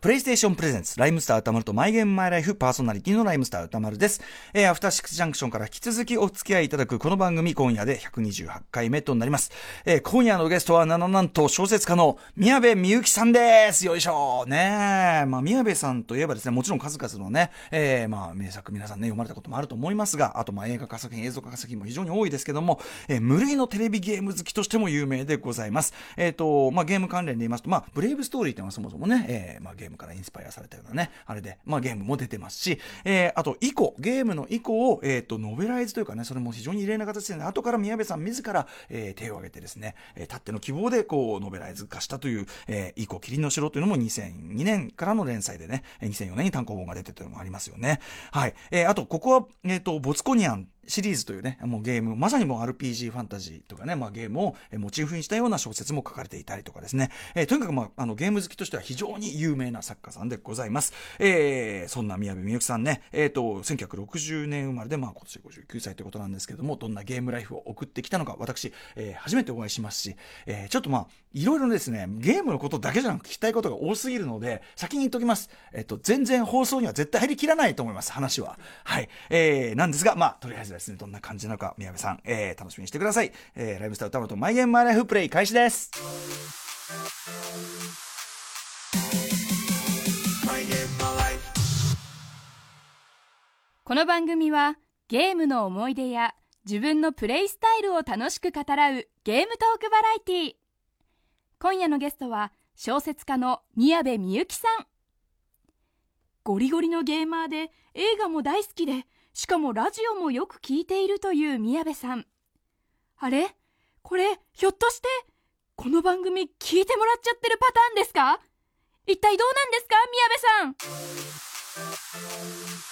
プレイステーションプレゼンツ、ライムスター歌丸とマイゲームマイライフパーソナリティのライムスター歌丸です。えー、アフターシックスジャンクションから引き続きお付き合いいただくこの番組、今夜で128回目となります。えー、今夜のゲストは、なななんと小説家の宮部みゆきさんです。よいしょ。ねまあ、宮部さんといえばですね、もちろん数々のね、えー、まあ、名作皆さんね、読まれたこともあると思いますが、あと、まあ、映画化作品、映像化作品も非常に多いですけども、えー、無類のテレビゲーム好きとしても有名でございます。えっ、ー、と、まあ、ゲーム関連で言いますと、まあ、ブレイブストーリーっていうのはそもそもね、えー、まあ、ゲームームからインスパイアされたようなね、あれで、まあゲームも出てますし、えー、あと、以降、ゲームの以降を、えっ、ー、と、ノベライズというかね、それも非常に異例な形で、ね、後から宮部さん自ら、えー、手を挙げてですね、えー、たっての希望で、こう、ノベライズ化したという、えー、以降、キリンの城というのも2002年からの連載でね、2004年に単行本が出てというのもありますよね。はい。えー、あと、ここは、えっ、ー、と、ボツコニアンシリーズというね、もうゲーム、まさにもう RPG ファンタジーとかね、まあゲームをモチーフにしたような小説も書かれていたりとかですね、えー、とにかくまあ、あのゲーム好きとしては非常に有名な作家さんでございます。えー、そんな宮部みゆきさんね、えっ、ー、と、1960年生まれで、まあ今年59歳ということなんですけども、どんなゲームライフを送ってきたのか、私、えー、初めてお会いしますし、えー、ちょっとまあ、いろいろですね、ゲームのことだけじゃなく聞きたいことが多すぎるので、先に言っときます。えっ、ー、と、全然放送には絶対入りきらないと思います、話は。はい。えー、なんですが、まあ、とりあえずですね、どんな感じなのか、宮部さん、えー、楽しみにしてください。えー、ライブスター歌丸とマイゲームマイライフプレイ開始です。この番組はゲームの思い出や自分のプレイスタイルを楽しく語らうゲームトークバラエティー今夜のゲストは小説家の宮部みゆきさんゴリゴリのゲーマーで映画も大好きでしかもラジオもよく聞いているという宮部さん。あれ？これ、ひょっとして、この番組聞いてもらっちゃってるパターンですか？一体どうなんですか宮部さん？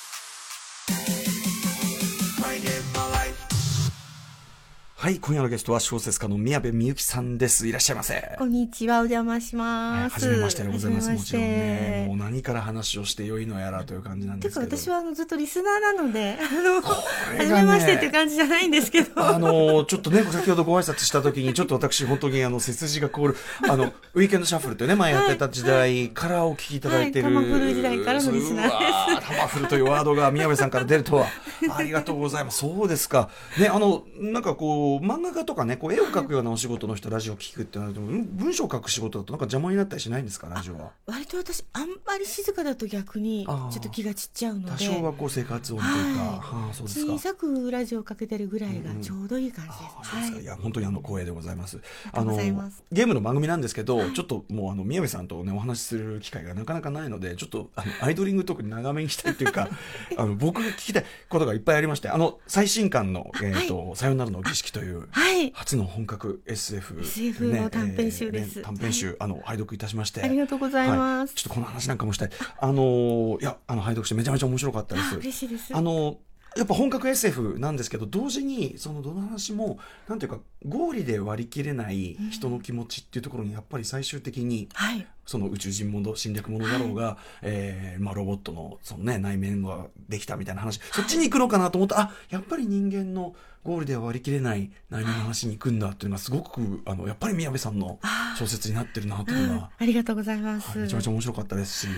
はい、今夜のゲストは小説家の宮部みゆきさんです。いらっしゃいませ。こんにちは、お邪魔します。はじ、めましてでございます。もちろんね、もう何から話をしてよいのやらという感じなんですけど。てか私はあのずっとリスナーなので、あの、はじ、めましてっていう感じじゃないんですけど。あの、ちょっとね、先ほどご挨拶した時に、ちょっと私本当にあの、背筋が凍る、あの、ウィーケンドシャッフルというね、前やってた時代からお聞きいただいてる。はい、タマフル時代からのリスナーです。タマフルというワードが宮部さんから出るとは、ありがとうございます。そうですか。ね、あの、なんかこう、漫画家とかね、こう絵を描くようなお仕事の人ラジオ聞くってなると文章を書く仕事だとなんか邪魔になったりしないんですかラジオは？割と私あんまり静かだと逆にちょっと気が散っちゃうので。多少はこう生活音というか、はあ、そうですか。小さくラジオかけてるぐらいがちょうどいい感じです、うんはい、いや本当にあの光栄でございます。あのゲームの番組なんですけど、はい、ちょっともうあの宮部さんとねお話しする機会がなかなかないのでちょっとあのアイドリングトークに長めにしたいっていうか あの僕が聞きたいことがいっぱいありましてあの最新刊の「えーとさよならの儀式」という、初の本格 SF, SF の短編集です、えー、短編集、あの拝読いたしまして。ありがとうございます、ちょっとこの話なんかもしたい。あのいやあの拝読してめちゃめちゃ面白かったです。嬉しいです。あのやっぱ本格 SF なんですけど同時にそのどの話もなんていうか合理で割り切れない人の気持ちっていうところにやっぱり最終的に、その宇宙人もの侵略ものだろうが、はい、えー、まあ、ロボットのその、ね、内面ができたみたいな話、そっちに行くのかなと思った。あやっぱり人間のゴールでは割り切れない内面の話に行くんだっていうのはすごくあのやっぱり宮部さんの小説になってるなというのは、うん、ありがとうございます、はい、めちゃめちゃ面白かったですし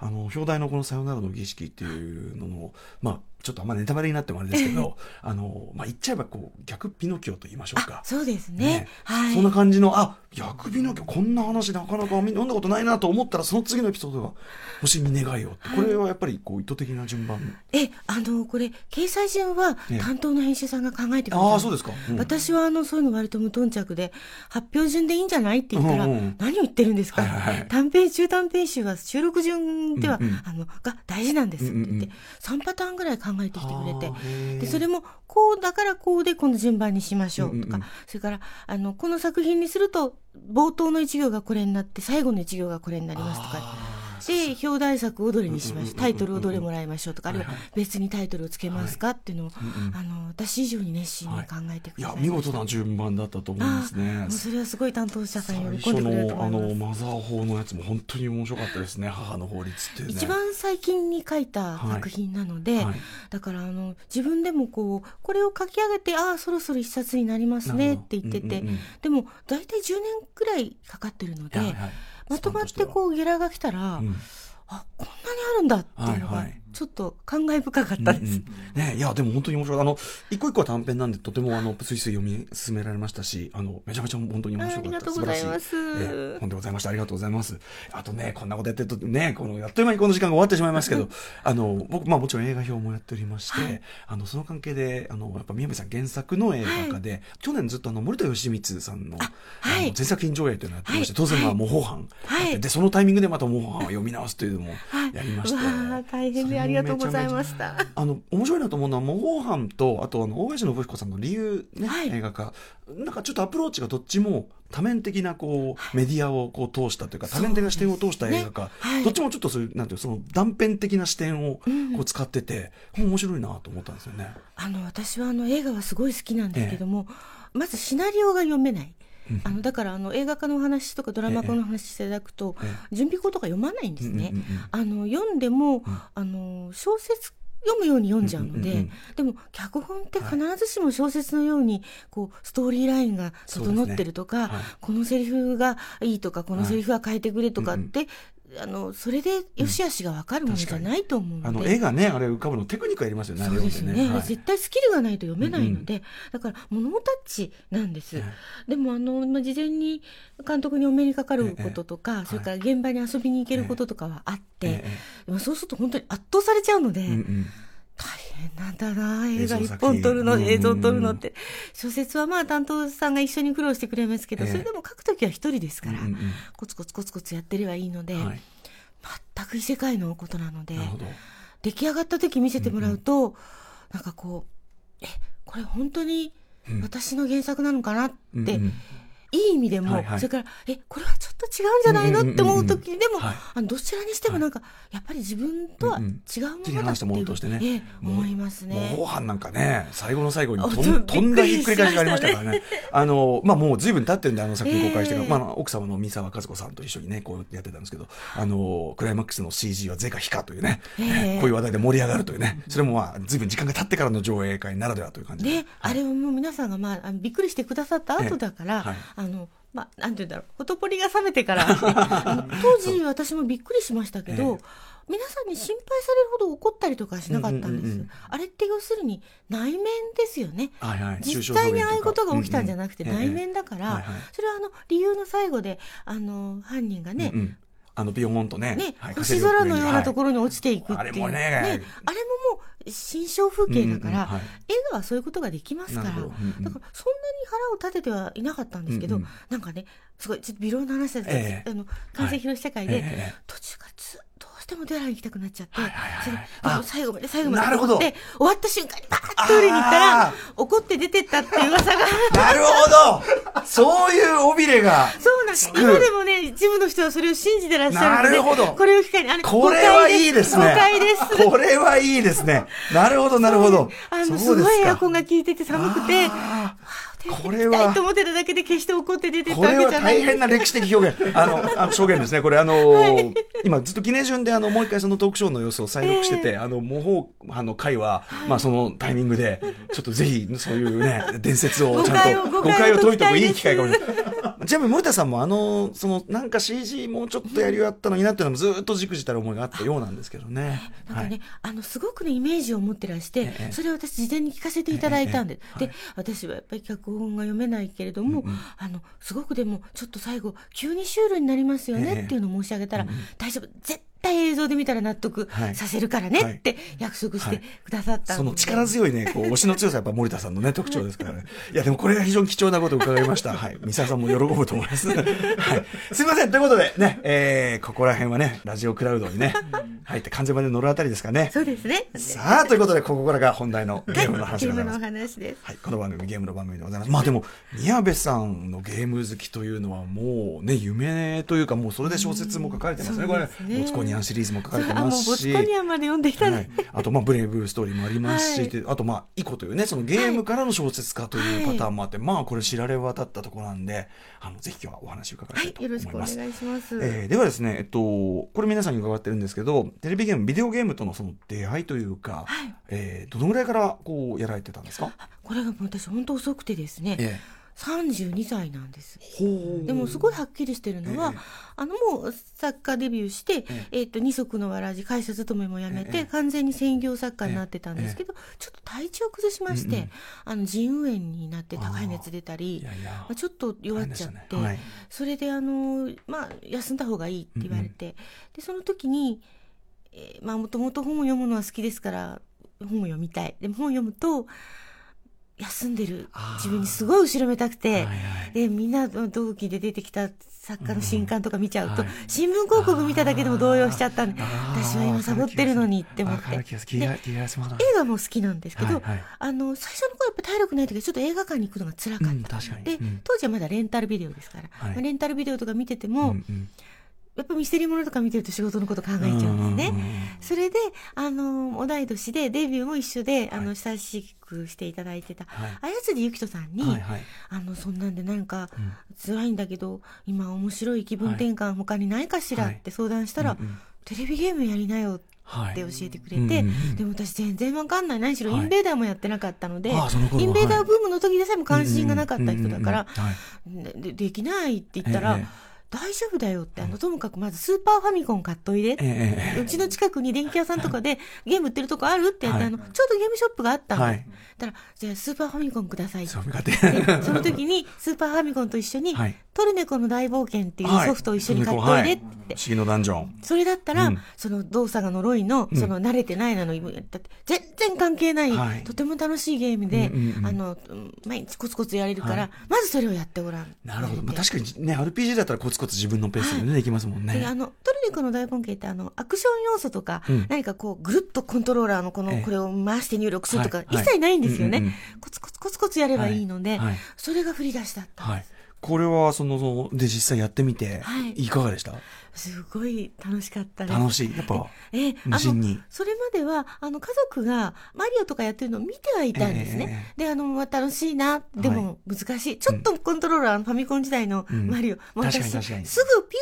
あの表題のこの「さよならの儀式」っていうののまあちょっとあんまネタバレになってもあれですけど、あの、まあ、言っちゃえばこう、逆ピノキオと言いましょうか。そうですね。ねはい。そんな感じの、あ、逆ピノキオ、こんな話なかなか読んだことないなと思ったら、その次のエピソードが、星に願いをって、これはやっぱりこう、意図的な順番。え、あの、これ、掲載順は、担当の編集さんが考えてくれた、ね、ああ、そうですか。うん、私は、あの、そういうの割と無頓着で、発表順でいいんじゃないって言ったら、うんうん、何を言ってるんですか、はいはいはい、短編、中短編集は収録順では、うんうん、あの、が大事なんですって言って、うんうん、3パターンぐらい考えてきてくれて、でそれもこうだからこうでこの順番にしましょうとか、うんうん、それからあのこの作品にすると冒頭の一行がこれになって最後の一行がこれになりますとか。で表題作をどれにしましょうタイトルをどれもらいましょうとかあるいは別にタイトルをつけますかっていうのを、あの私以上に熱心に考えてください、いや見事な順番だったと思いますねそれはすごい担当者さん喜んでくれると思いますあのマザー法のやつも本当に面白かったですね母の法律っていう、ね、一番最近に書いた作品なので、はいはい、だからあの自分でもこうこれを書き上げてああそろそろ一冊になりますねって言ってて、うんうんうん、でも大体10年くらいかかってるので、はいはい、まとまってこうゲラが来たら、うん。あこんなにあるんだっていうのが、ちょっと感慨深かったです。うんうん、ね、いや、でも本当に面白い。あの、一個一個は短編なんで、とても、あの、スイスイ読み進められましたし、あの、めちゃめちゃ本当に面白かった。ありがとうございます。え本でございました。ありがとうございます。あとね、こんなことやってると、ね、この、やっという間にこの時間が終わってしまいますけど、あの、僕、まあもちろん映画表もやっておりまして、はい、あの、その関係で、あの、やっぱ宮部さん原作の映画化で、はい、去年ずっとあの、森田義満さんの、はい、全作品上映というのをやってまして、当然まあ、模倣犯、はい、で、そのタイミングでまた模倣犯を読み直すというのもやりまして。大変でありがとうございました。あの、面白いなと思うのは、模倣犯と、あと、あの、大林信彦さんの理由ね、はい、映画化。なんかちょっとアプローチがどっちも多面的なこう、メディアをこう通したというか、多面的な視点を通した映画化。ねはい、どっちもちょっとそういう、なんていう、その断片的な視点をこう使ってて、うん、面白いなと思ったんですよね。あの、私はあの映画はすごい好きなんですけども、ええ、まずシナリオが読めない。あのだからあの映画化のお話とかドラマ化の話していただくと、準備語とか読まないんですね。あの読んでも、あの小説読むように読んじゃうので、でも脚本って必ずしも小説のようにこうストーリーラインが整ってるとか、ね。はい、このセリフがいいとかこのセリフは変えてくれとかってあのそれで良し悪しが分かるものじゃないと思うので、あの絵がねあれ浮かぶのテクニックありますよねそうですね、はい、絶対スキルがないと読めないので、うんうん、だから物タッチなんです、でもあの、まあ、事前に監督にお目にかかることとか、ええ、それから現場に遊びに行けることとかはあって、え、そうすると本当に圧倒されちゃうので、うんうん大変なんだな映画一本撮るの映像撮るのって。小説はまあ担当さんが一緒に苦労してくれますけど、それでも書くときは一人ですから、コツコツコツコツやってればいいので、はい、全く異世界のことなので出来上がった時見せてもらうと、うんうん、なんかこうえこれ本当に私の原作なのかなって、うんうんいい意味でも、はいはい、それから、え、これはちょっと違うんじゃないの、って思う時でも、はい、あのどちらにしてもなんか、やっぱり自分とは違うものだっていう、としてね、え思いますね。模範なんかね、最後の最後にとんとんだひっくり返しがありましたからね。あの、まあもう随分経ってるんで、あの作品公開して、えー、まあ奥様の三沢和子さんと一緒にね、こうやってたんですけど、あの、クライマックスの CG はゼか非かというね、えー、こういう話題で盛り上がるというね、それもまあ随分時間が経ってからの上映会ならではという感じで。で、あれをもう皆さんがまあ、びっくりしてくださった後だから、はい、あの、まあ、なんて言うんだろう、ほとぽりが冷めてから、当時私もびっくりしましたけど、えー、皆さんに心配されるほど怒ったりとかしなかったんです。あれって要するに内面ですよね。はいはい、実際にああいうことが起きたんじゃなくて内面だから、それはあの理由の最後で、あの、犯人がね、うんうんあの、ビヨーンとね。ね、はい、星空のようなところに落ちていくっていう。はい、あれもね、ね、あれももう、新象風景だから、うんうんはい、映画はそういうことができますから、うんうん、だから、そんなに腹を立ててはいなかったんですけど、うんうん、なんかね、すごい、ちょっと微量の話だった、えー、あの、完成披露試写会で、えー、途中からずっしても出会いに行きたくなっちゃって、はいはいはい、最後まで最後まで怒って終わった瞬間にバーッとトイレに行ったら怒って出てったっていう噂が。なるほど。そういう尾びれがそうなんです。今でもね一部の人はそれを信じてらっしゃるのでなるほど。これを機会にあれこれはいいですね。誤解です。これはいいですね。なるほどなるほど。あのすごいエアコンが効いてて寒くてこれは。と思ってただけで決して怒って出てたわけじゃない。大変な歴史的表現。あの、あの証言ですね。これあの、はい、今ずっと記念順であの、もう一回そのトークショーの様子を再録してて、えー、あの、模倣派の会は、はい、まあそのタイミングで、ちょっとぜひそういうね、伝説をちゃんと、誤解を解いておくいい機会かもしれない。ちなみに森田さんもあの、その、なんか CG もうちょっとやり終わったのになっていうのもずっとじくじたる思いがあったようなんですけどね。なんかね、はい、あの、すごくね、イメージを持ってらして、えー、それを私事前に聞かせていただいたんで、えー、で、私はやっぱり脚本が読めないけれども、うんうん、あのすごくでもちょっと最後急にシュールになりますよねっていうのを申し上げたら、大丈夫絶対映像で見たら納得させるからねって約束してくださった、その力強いね、こう、推しの強さやっぱ森田さんのね、特徴ですからね。いや、でもこれが非常に貴重なことを伺いました。はい。三沢さんも喜ぶと思います。はい。すいません。ということでね、えー、ここら辺はね、ラジオクラウドにね、入って完全まで乗るあたりですかね。そうですね。さあ、ということで、ここからが本題のゲームの話でございます。ゲームの話です。はい。この番組、ゲームの番組でございます。まあでも、宮部さんのゲーム好きというのはもうね、夢というか、もうそれで小説も書かれてますね。これ、ニアンシリーズも書かれててますし、ボスコニアまで読んできたね、はい、あとまあブレイブストーリーもありますし、はい、あとまあイコというねそのゲームからの小説家というパターンもあって、はい、まあこれ知られ渡ったところなんであのぜひ今日はお話を伺いたいと思います、よろしくお願いします、えー、ではですねえっとこれ皆さんに伺ってるんですけどテレビゲームビデオゲームとのその出会いというか、はい、えー、どのぐらいからこうやられてたんですか？これが私本当遅くてですね、えー32歳なんです。でもすごいはっきりしてるのは、ええ。あのもう作家デビューして、えっと二足のわらじ会社勤めも辞めて、ええ。完全に専業作家になってたんですけど、ちょっと体調崩しまして、うんうん。あの腎盂炎になって高い熱出たりまあ、ちょっと弱っちゃって、ね。はい。それであの、まあ、休んだ方がいいって言われて、でその時にえーまあもともと本を読むのは好きですから本を読みたい。でも本を読むと休んでる。自分にすごい後ろめたくて、はいはい。でみんなの同期で出てきた作家の新刊とか見ちゃうと、はい新聞広告見ただけでも動揺しちゃったんで私は今サボってるのにって思って映画も好きなんですけど、はいはい。あの最初の頃やっぱ体力ない時はちょっと映画館に行くのが辛かった、うんで、うん。当時はまだレンタルビデオですから、はい。まあレンタルビデオとか見ててうも、んうんやっぱミステリーものとか見てると仕事のこと考えちゃうんですね。それで、あの、同い年でデビューも一緒で、あの、はい親しくしていただいてた、はい。綾辻ゆきとさんに、はいはい。あの、そんなんでなんかうん、辛いんだけど、今面白い気分転換他にないかしらって相談したら、うんうん。テレビゲームやりなよってはい。教えてくれて、うんうんうん。でも私全然わかんない。何しろはい。インベーダーもやってなかったので、はインベーダーブームの時でさえも関心がなかった人だからでできないって言ったら、ええ大丈夫だよって、あの、ともかくまずスーパーファミコン買っといでええうちの近くに電気屋さんとかでゲーム売ってるとこあるって言って、はい。あの、ちょうどゲームショップがあったの。はい。だから、じゃあスーパーファミコンくださいって。その時にスーパーファミコンと一緒に、はいトルネコの大冒険っていうはい。ソフトを一緒に買っとい。でって。不思議のダンジョン。それだったら、うん。その動作が呪いの、その慣れてないなの、だって全然関係ない、はい。とても楽しいゲームで、あの、うん毎日コツコツやれるから、はい。まずそれをやってごらん。なるほど、まあ、確かにね RPG だったらコツコツ自分のペースでね、できますもんね。であのトルネコの大冒険ってあのアクション要素とか、うん。何かこうぐるっとコントローラーのこの、ええ。これを回して入力するとか、一切ないんですよね、コツコツコツコツやればいいので、それが振り出しだったんはい。です、これはそので実際やってみて、はい。い、かがでした？すごい楽しかったです。楽しい。やっぱええあ無心に。のそれまではあの家族がマリオとかやってるのを見てはいたんですね、であのまあ楽しいなでも難しい、ちょっとコントローラー、ファミコン時代のうん。マリオ、もう確かに私確かに。すぐピ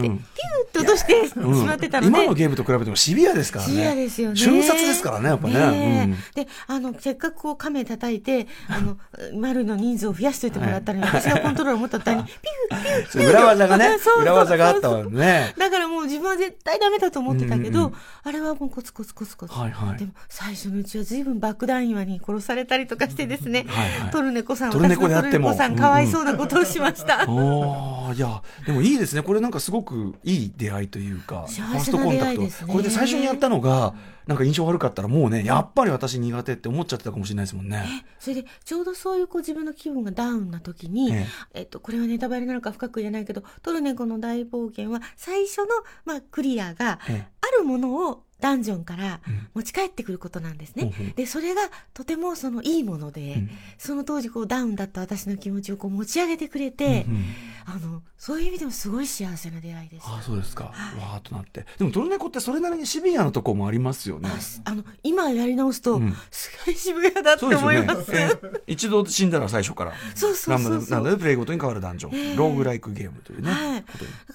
ューって、うん。ピューって落としてしうん。まってたので、今のゲームと比べてもシビアですからね。シビアですよね。瞬殺ですからねやっぱね。え。うん。で、あの、せっかくこう亀叩いて、あの、丸の人数を増やしといてもらったのに、私がコントローラーを持った途端に、ピュー、ピュー、そう裏技がね。裏技があったわねだからもう自分は絶対ダメだと思ってたけど、うんうんうん。あれはもうコツコツコツコツ。はいはい。でも最初のうちは随分爆弾岩に殺されたりとかしてですね、はいはい。トルネコさん、トルネコであっても。トルネコさん、かわいそうなことをしました。おーいやでもいいですね。これなんかすごくいい出会いというかファーストコンタクト、これで最初にやったのがなんか印象悪かったらもうねやっぱり私苦手って思っちゃってたかもしれないですもんね。それでちょうどそういうこう自分の気分がダウンな時に、ええ。っと、これはネタバレなのか深く言えないけどトルネコの大冒険は最初の、まあ、クリアがえ。あるものをダンジョンからうん。持ち帰ってくることなんですね。ほうほう。でそれがとてもそのいいもので、うん。その当時こうダウンだった私の気持ちをこう持ち上げてくれて、うんうんあのそういう意味でもすごい幸せな出会いです。ああそうですか、わーっとなって。でもトルネコってそれなりにシビアなとこもありますよね。ああの今やり直すと、うん。すごい渋谷だって思います。ええ。一度死んだら最初からそうそうそうそう。なのでプレイごとに変わるダンジョン、ええ。ローグライクゲームというね、はい。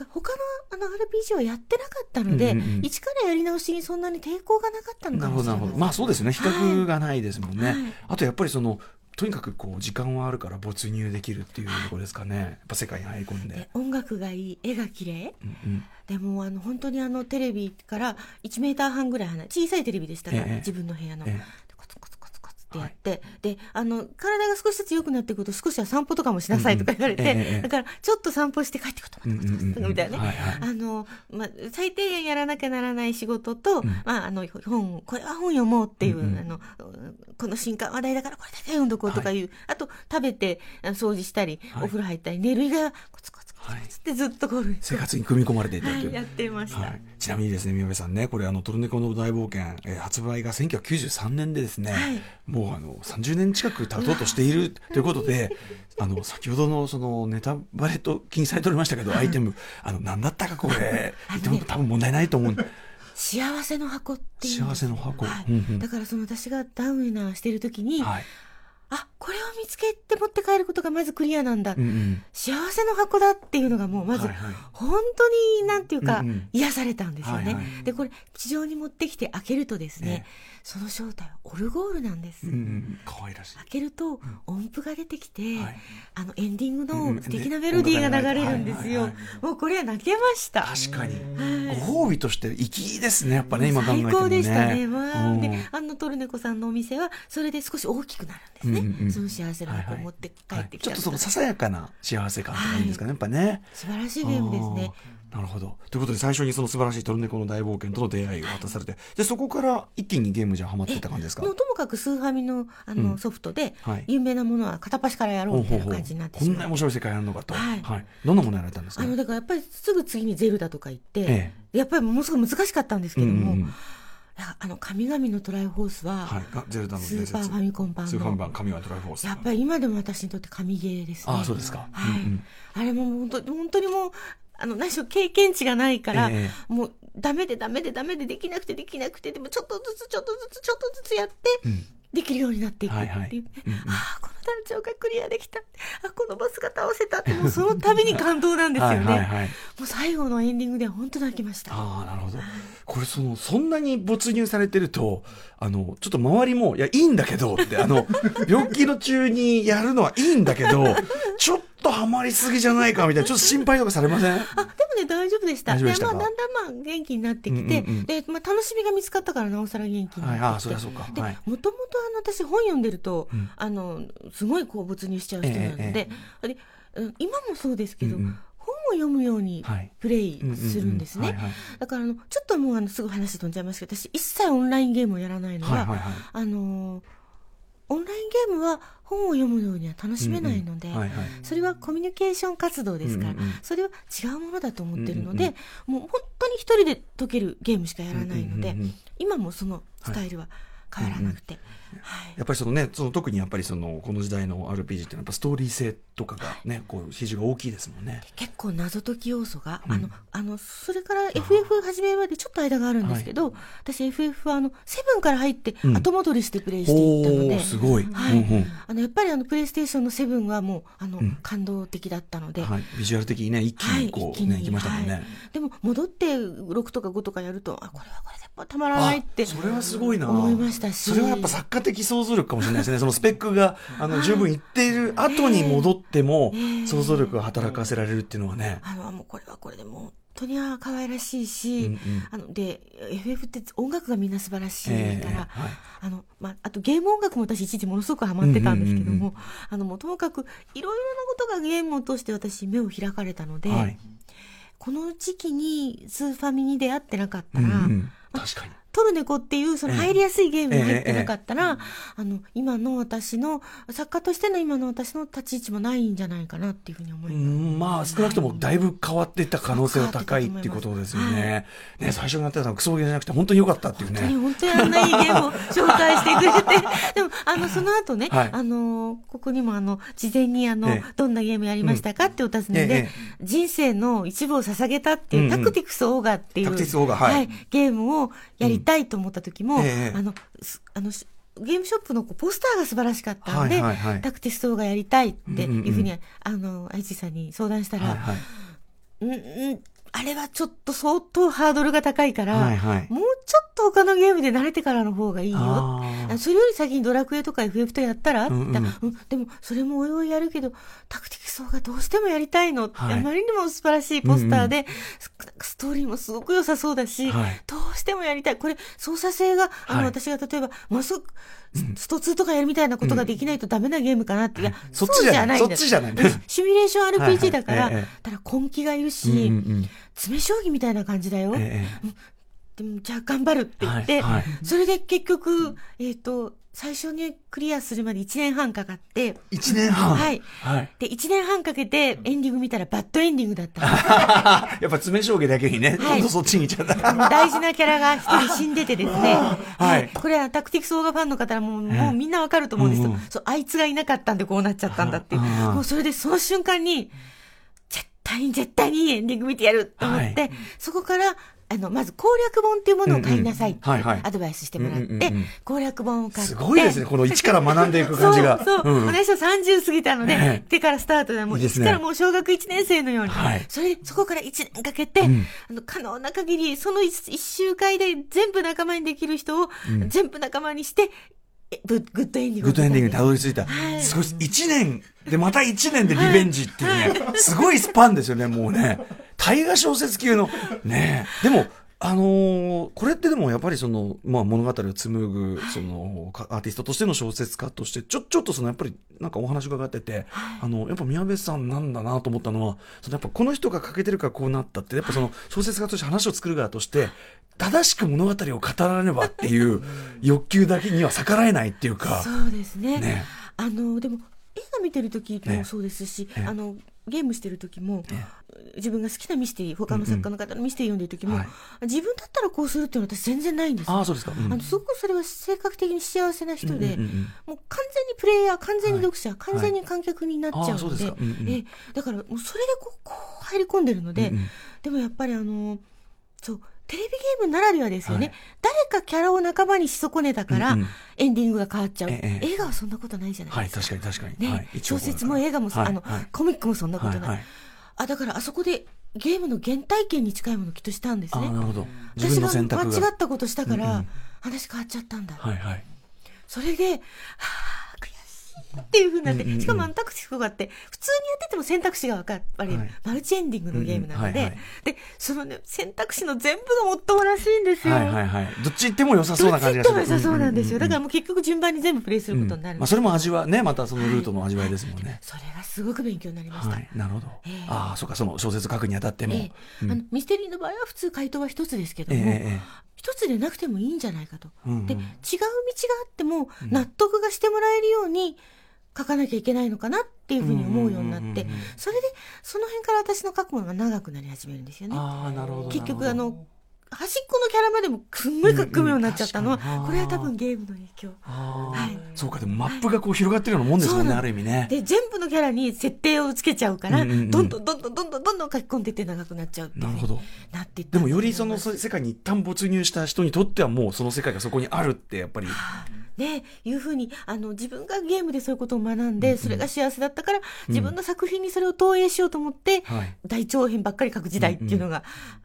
他のあの RPG はやってなかったので、一からやり直しにそんなに抵抗がなかったのなかもしれません。るほどなるほど。まあそうですよね。比較がないですもんね、はい。あとやっぱりそのとにかくこう時間はあるから没入できるっていうところですかね。やっぱ世界に入り込んで。で音楽がいい絵が綺麗。うんうん。でもあの本当にあのテレビから1メーター半ぐらい離れ小さいテレビでしたから、ええ。自分の部屋の、えってやって、であの体が少しずつ良くなってくると少しは散歩とかもしなさいとか言われて、うんうんえ。だからちょっと散歩して帰ってくるとうんうんうんうん。みたいなね、はい。はいあのまあ、最低限やらなきゃならない仕事と、ん。まあ、あの本これは本読もうっていう、うんうん。あのこの新刊話題だからこれだけ読んどこうとかいう、あと食べて掃除したり、はい。お風呂入ったり寝る以外はコツコツコツコツってずっとこう、生活に組み込まれていたという、はい、やってました。はい、ちなみにですね宮部さんねこれあの「トルネコの大冒険」えー発売が1993年でですね、はい。もうあの30年近く経とうとしているということで あの先ほどのそのネタバレと気にされておりましたけどアイテムあの何だったかこれ。言っても多分問題ないと思う。んで幸せの箱っていう。幸せの箱。はい。うんうん。だからその私がダウンなしてる時に、はいあ、これを見つけて持って帰ることがまずクリアなんだ。うんうん。幸せの箱だっていうのがもうまず本当になんていうか癒されたんですよね。はいはい。でこれ地上に持ってきて開けるとですね、えその正体はオルゴールなんです。うんうん可愛らしい。開けると音符が出てきて、はい。あのエンディングうんうん。の素敵なメロディーが流れるんですよ。はいはいはい。もうこれは泣けました。確かに。はい。ご褒美として粋ですねやっぱね今考えてもね。最高でしたね。まあ、うんで、あのトルネコさんのお店は、それで少し大きくなるんですね。うんうんその幸せの箱を持って帰はいってきた、ちょっとそのささやかな幸せ感とかいいんですかねやっぱね。素晴らしいゲームですね。なるほど。ということで最初にその素晴らしいトルネコの大冒険との出会いが渡されて、で、そこから一気にゲームじゃハマっていった感じですか？もうともかくスーファミのあの、うんソフトで、はい有名なものは片っ端からやろうみたいな感じになってしまう。こんな面白い世界あるのかと。はいどんなものやられたんですか？あの、だからやっぱりすぐ次にゼルダとか行って、えやっぱりものすごい難しかったんですけども、うんうんあの、神々のトライフォースは、はい。あゼルダのス。ーパーファミコン版の、スーファミ版、神はドライフォース。やっぱり今でも私にとって神ゲーですね。ああ、そうですか。はい。うんうんあれも本当本当にもう、あの、何しろ経験値がないから、えもう、ダメでダメでダメでできなくてできなくて、でもちょっとずつちょっとずつちょっとずつやって、うん。できるようになっていくっていう。はいはい。うんうん。ああ、この団長がクリアできた。あ、このボスが倒せたって、もうその度に感動なんですよね。はいはいはい。もう最後のエンディングで本当泣きました。ああ、なるほど。これ、その、そんなに没入されてると、あの、ちょっと周りも、いや、いいんだけどって、あの、病気の中にやるのはいいんだけど、ちょっとハマりすぎじゃないかみたいな、ちょっと心配とかされません？あ、でもね、大丈夫でした。でまあ、だんだんまあ、元気になってきて、うんうんうんで、まあ、楽しみが見つかったから、なおさら元気になってきて。はいああそりゃそうかで、はいもともと、あの、私、本読んでると、うんあの、すごい、こう、没入しちゃう人なのええで、でうん今もそうですけど、うんうん。本を読むようにはいプレイするんですね。だから、あの、ちょっともう、あの、すぐ話飛んじゃいますけど、私、一切オンラインゲームをやらないのは、あの、オンラインゲームは本を読むようには楽しめないので、それはコミュニケーション活動ですから、うんうんうん。それは違うものだと思ってるので、うんもう本当に一人で解けるゲームしかやらないので、うんうんうんうん今もそのスタイルは変わらなくて、はいやっぱりそのね、その特にやっぱりその、この時代の RPG っていうのはやっぱストーリー性とかがね、こう、比重が大きいですもんね。結構謎解き要素が、うん。あの、あの、それから FF 始めるまでちょっと間があるんですけど、私 FF はあの、セブンから入ってうん。後戻りしてプレイしていったので、おーすごい。はい。うんうんあの、やっぱりあの、プレイステーションのセブンはもう、あの、うん。感動的だったので、はい。ビジュアル的にね、一気にこう、ね、行きましたもんはねい。でも戻って6とか5とかやるとあこれはこれでたまらないってあそれはすごいな。思いましたし。それはやっぱ作家的想像力かもしれないですね。そのスペックが、あの、十分いっている後に戻ってもええ、想像力が働かせられるっていうのはね。あのもうこれはこれでもう本当にあ可愛らしいし、うんうんあので FF って音楽がみんな素晴らしいから、ええはいあのまあ、あとゲーム音楽も私一時ものすごくハマってたんですけども、あのもうともかくいろいろなことがゲームを通して私目を開かれたので、はい。この時期にスーファミに出会ってなかったら、うんうん確かに。トルネコっていうその入りやすいゲームに入ってなかったら、あの今の私の作家としての今の私の立ち位置もないんじゃないかなっていうふうに思いうます。ん、まあ少なくともだいぶ変わっていった可能性は高いっていうことですよね。ね、最初にやってたのはクソゲーじゃなくて本当に良かったっていう本当にね。本当にあんないいゲームを紹介してくれて、でも、あの、その後ね、はい。あの、ここにもあの、事前にあの、ええ。どんなゲームやりましたかってお尋ねで、ええ人生の一部を捧げたっていう、タクティクスオーガっていう、タクティクスオーガはい。ゲームをやりたいと思った時も、ええ。あの、すあの、しゲームショップのポスターが素晴らしかったので、はいはいはい。タクティクスオーガやりたいっていうふうに、うん。あの、愛知さんに相談したら、はいはい。うんうん、あれはちょっと相当ハードルが高いから、はいはい。もうちょっと他のゲームで慣れてからの方がいいよ。それより先にドラクエとか FF とやったら、うんうん。うんでもそれもおいおいやるけど、タクティクスがどうしてもやりたいの。って、はい。あまりにも素晴らしいポスターで、スストーリーもすごく良さそうだし、はい。どうしてもやりたい。これ操作性が、あの、はい。私が例えば、ものすごく、スト2とかやるみたいなことができないとダメなゲームかなって、いや、そっちじゃない。んだそっちじゃない。シミュレーションはいはい RPG だから、ええ。ただ根気がいるし、うんうんうん詰将棋みたいな感じだよ。ええでも、じゃあ頑張るって言って、はいはいそれで結局、えっ、と、最初にクリアするまで1年半かかって、一年半？はい。はい。で、1年半かけてエンディング見たらバッドエンディングだったの。やっぱ詰将棋だけにね、はい今度そっちに行っちゃった。大事なキャラが一人死んでてですね。はいこれはタクティクスオーガファンの方はもう,、もうみんなわかると思うんですよ、うんうんそう。あいつがいなかったんでこうなっちゃったんだっていう。もうそれでその瞬間に、絶対に絶対にいいエンディング見てやると思って、はい。そこからあの、まず攻略本っていうものを買いなさいってアドバイスしてもらって、攻略本を買って。すごいですね、この一から学んでいく感じが。そう、そう。私は30過ぎたので、手からスタートで、もう1からもう小学1年生のように、それで、そこから1年かけて、あの、可能な限り、その 1, 週間で全部仲間にできる人を、全部仲間にして、グッドエンディング。グッドエンディングにたどり着いた。すごい、1年で、また1年でリベンジっていうね、すごいスパンですよね、もうね。大河小説級の、ね。でも、あのー、これってでもやっぱりその、まあ物語を紡ぐ、その、アーティストとしての小説家として、ちょ、ちょっとそのやっぱりなんかお話伺ってて、あの、やっぱ宮部さんなんだなと思ったのは、そのやっぱこの人が欠けてるからこうなったって、やっぱその小説家として話を作る側として、正しく物語を語らねばっていう欲求だけには逆らえないっていうか。そうですね。ね。あの、でも、映画見てる時もそうですし、ね、あの、ゲームしてる時も、自分が好きなミステリー、他の作家の方のミステリー読んでる時も、自分だったらこうするっていうのは私全然ないんですあそうですか、うん、あのすごくそれは性格的に幸せな人で、もう完全にプレイヤー、完全に読者、はい、完全に観客になっちゃうので、えだからもうそれでこうこう入り込んでるので、でもやっぱりあの、そう、テレビゲームならではですよね、はい、誰かキャラを仲間にし損ねたから、エンディングが変わっちゃう、ええ、映画はそんなことないじゃないですか。はい、確かに確かに。ね、はい、小説も映画も、あの、コミックもそんなことない。あ、だからあそこでゲームの原体験に近いものをきっとしたんですね。なるほど。私が間違ったことしたから、話変わっちゃったんだ。はいはい。それで、はあっていうふうになって、しかも選択肢があって、普通にやってても選択肢が分かる、マルチエンディングのゲームなので、で、そのね、選択肢の全部がもっともらしいんですよ。はいはいはい。どっち行っても良さそうな感じがする。どっち行っても良さそうなんですよ。だからもう結局順番に全部プレイすることになる。まあそれも味はね、またそのルートの味わいですもんね。それがすごく勉強になりました。なるほど。ああ、そうか、その小説書くにあたっても。あのミステリーの場合は普通回答は一つですけども、一つでなくてもいいんじゃないかと。で、違う道があっても納得がしてもらえるように、書かなきゃいけないのかなっていうふうに思うようになって、それで、その辺から私の書くものが長くなり始めるんですよね。あなるほど結局、あの、端っこのキャラまでもすんごい書くようになっちゃったのは、これは多分ゲームの影響。はい。そうか、でもマップがこう広がってるようなもんですもんね、ある意味ね。で、全部のキャラに設定をつけちゃうから、どんどんどんどんどんどんどんどん書き込んでいって長くなっちゃうなるほど。なってでもよりその世界に一旦没入した人にとってはもうその世界がそこにあるってやっぱり。ね、いうふうにあの自分がゲームでそういうことを学んで、それが幸せだったから、自分の作品にそれを投影しようと思って、大長編ばっかり書く時代っていうのが、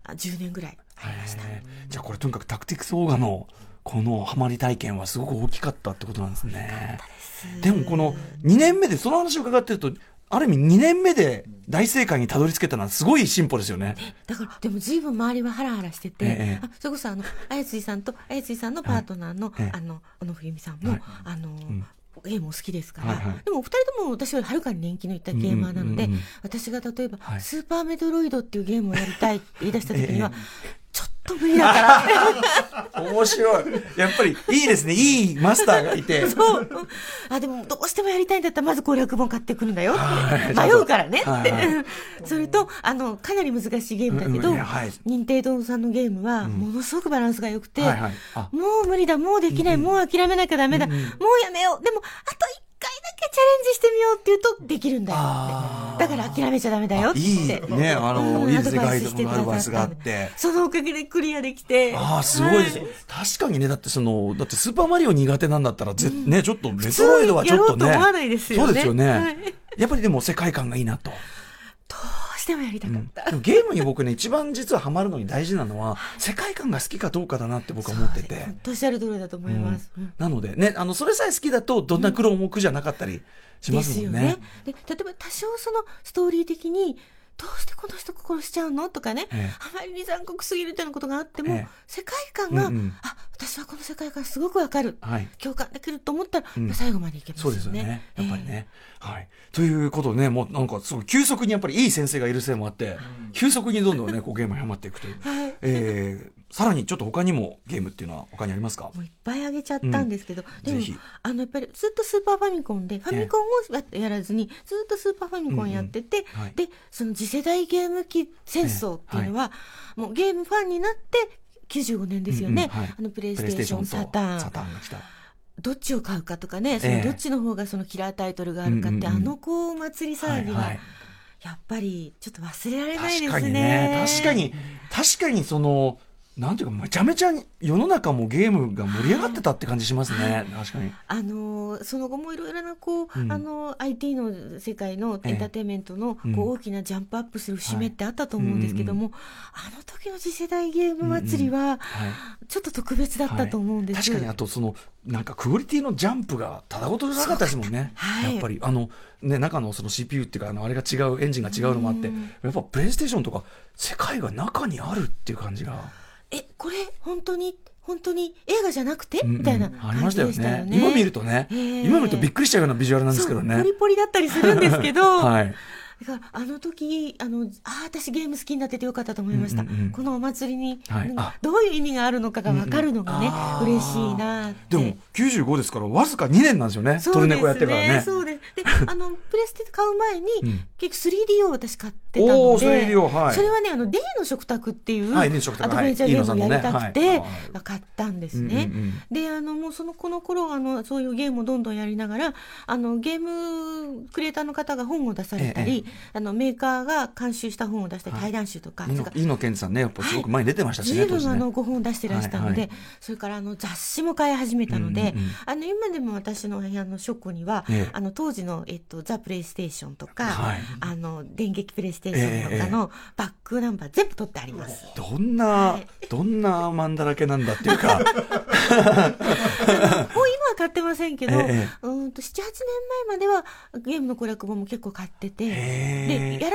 う10年ぐらいありました。じゃあこれとにかくタクティクスオーガのこのハマり体験はすごく大きかったってことなんですね。でもこの2年目でその話を伺ってるとある意味2年目で大正解にたどり着けたのはすごい進歩ですよね。だから、でも随分周りはハラハラしてて、ええ、あそれこそあの、あやついさんと、あやついさんのパートナーの、え、あの、小野冬美さんも、はい、あの、うん。ゲームも好きですから、はいはい、でもお二人とも私よりはるかに年季のいったゲーマーなので、うんうんうん、私が例えば、はい、スーパーメトロイドっていうゲームをやりたいって言い出した時には、ちょっと無理だから面白い。やっぱりいいですね。いいマスターがいて。そう。あ、でもどうしてもやりたいんだったらまず攻略本買ってくるんだよって。迷うからねって。はいはい、それと、あの、かなり難しいゲームだけど、うんはい、任天堂さんのゲームはものすごくバランスが良くて、うんはいはい、もう無理だ、もうできない、うん、もう諦めなきゃダメだ、もうやめよう。でも、あと一けチャレンジしてみようって言うとできるんだよ。だから諦めちゃダメだよって。いいね、あの、いいですね、ガイドのアドバイスがあって。そのおかげでクリアできて。ああ、すごいです、はい、確かにね、だってその、だってスーパーマリオ苦手なんだったら、ぜ、うん、ね、ちょっとメトロイドはちょっとね。思わないですよね。そうですよね。はい、やっぱりでも世界観がいいなと。してもやりたかった。うん、ゲームに僕ね、一番実はハマるのに大事なのは、世界観が好きかどうかだなって僕は思ってて。おっしゃる通りだと思います。うん、なのでね、あの、それさえ好きだと、どんな苦労も苦じゃなかったりしますもんね。ですよね。で、例えば多少そのストーリー的に、どうしてこの人殺しちゃうの？とかね、ええ、あまりに残酷すぎるというようなことがあっても、え、世界観が、うんうん、あ私はこの世界観すごくわかる、はい、共感できると思ったら、うん、最後までいけますよね。そうですよね。やっぱりね。はい。ということでね、もうなんかすごい急速にやっぱりいい先生がいるせいもあって、うん、急速にどんどんね、こうゲームにはまっていくという。はい、えーさらにちょっと他にもゲームっていうのは他にありますか？もういっぱいあげちゃったんですけど、うん、でもあのやっぱりずっとスーパーファミコンでファミコンをやらずにずっとスーパーファミコンやってて、うんうんはい、でその次世代ゲーム機戦争っていうのは、はい、もうゲームファンになって95年ですよね、うんうん。はい、あのプレイステーションサターン。サターンが来た。どっちを買うかとかね、そのどっちの方がそのキラータイトルがあるかって、あの子お祭り騒ぎは、やっぱりちょっと忘れられないですね。確かにね。確かに、確かにその、なんていうか、めちゃめちゃ世の中もゲームが盛り上がってたって感じしますね、確かに。あのその後もいろいろなこう、うん、あの IT の世界のエンターテインメントの、こう大きなジャンプアップする節目ってあったと思うんですけども、あの時の次世代ゲーム祭りは、ちょっと特別だったと思うんです、はい、確かにあとそのなんかクオリティのジャンプがただごとじゃなかったですもんね、はい、やっぱりあの、ね、中のその CPU っていうかあのあれが違うエンジンが違うのもあって、やっぱプレイステーションとか世界が中にあるっていう感じが。えこれ本当に本当に映画じゃなくて、みたいな感じでしたよね。今見るとね、今見るとびっくりしちゃうようなビジュアルなんですけどね。ポリポリだったりするんですけど、はい、だからあの時あのあ私ゲーム好きになっててよかったと思いました、うんうんうん、このお祭りに、はい、どういう意味があるのかが分かるのがね、うんうん、嬉しいなでも95ですからわずか2年なんですよねトルネコやってからね。そうです。であのプレステ買う前に、うん、結局 3D を私買ってたので 3D はい、それはねあのデイの食卓っていう、はい、アドベンチャーゲームをやりたくて、はい、買ったんですね、であのもうそのこの頃あのそういうゲームをどんどんやりながらあのゲームクリエイターの方が本を出されたり、ええあのメーカーが監修した本を出して対談集とか、飯野健さんねやっぱすごく前に出てましたしね、はい、あのご本を出してらしたので、それからあの雑誌も買い始めたので、あの今でも私の部屋の書庫には、あの当時の、えっと、ザ・プレイステーションとか、あの電撃プレイステーションとかのバックナンバー全部取ってあります。どんな、どんなマンだらけなんだっていうか。もう今は買ってませんけど、うんと78年前まではゲームの攻略本も結構買っててでやらないゲ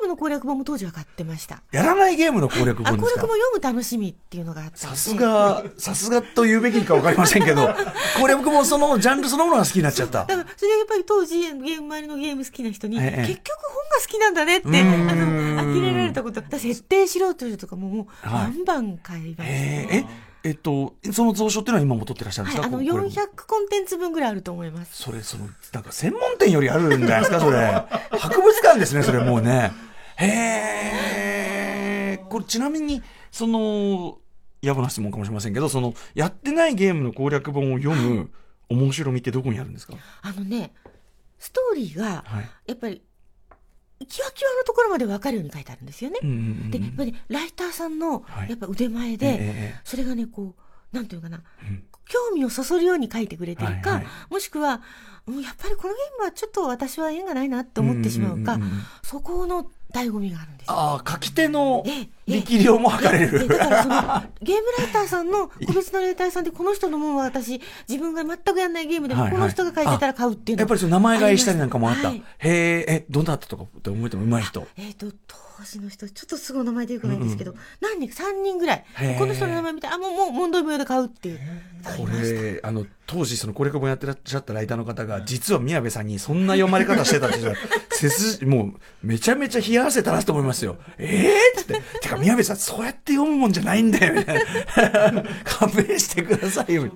ームの攻略本も当時は買ってました。やらないゲームの攻略本ですか？攻略本読む楽しみっていうのがあったさすが、さすがと言うべきかわかりませんけど、攻略本そのジャンルそのものが好きになっちゃった。だから、それはやっぱり当時、ゲーム周りのゲーム好きな人に、ええ、結局本が好きなんだねって、あの、呆れられたこと、設定しろというとかももう、バンバン買いました、ね。えええっと、その蔵書っていうのは今も取ってらっしゃるんですか、はい、あの、400コンテンツ分ぐらいあると思います。それ、その、なんか専門店よりあるんじゃないですか、それ。博物館ですね、それもうね。へえ。これちなみに、その、やぶな質問かもしれませんけど、その、やってないゲームの攻略本を読む面白みってどこにあるんですか？あのね、ストーリーが、やっぱり、キワキワのところまで分かるように書いてあるんですよね。うんうんうん、で、やっぱり、ね、ライターさんの、やっぱ腕前で、はいそれがね、こう、なんていうかな、うん、興味をそそるように書いてくれてるか、はいはい、もしくは、もうやっぱりこのゲームはちょっと私は縁がないなって思ってしまうか、うんうんうんうん、そこの醍醐味があるんです。ああ、書き手の力量も測れる。だからその、ゲームライターさんの個別のライターさんで、この人のものは私、自分が全くやんないゲームでも、この人が書いてたら買うっていうの。やっぱりその名前買いしたりなんかもあった。はい、へえ、え、どんなったとかって思えてもうまい人。えっ、ー、と、当時の人、ちょっとすぐお名前出てこないんですけど、うん、何人、3人ぐらい、この人の名前見て、あ、もう、もう、問答無用で買うっていう。これ、あの、当時その攻略本やってらっしゃったライターの方が、実は宮部さんにそんな読まれ方してたって言っ もう、めちゃめちゃ冷や汗たらすと思いますよ。ええー、って。てか、宮部さん、そうやって読むもんじゃないんだよ、みたいな。勘弁してくださいよ。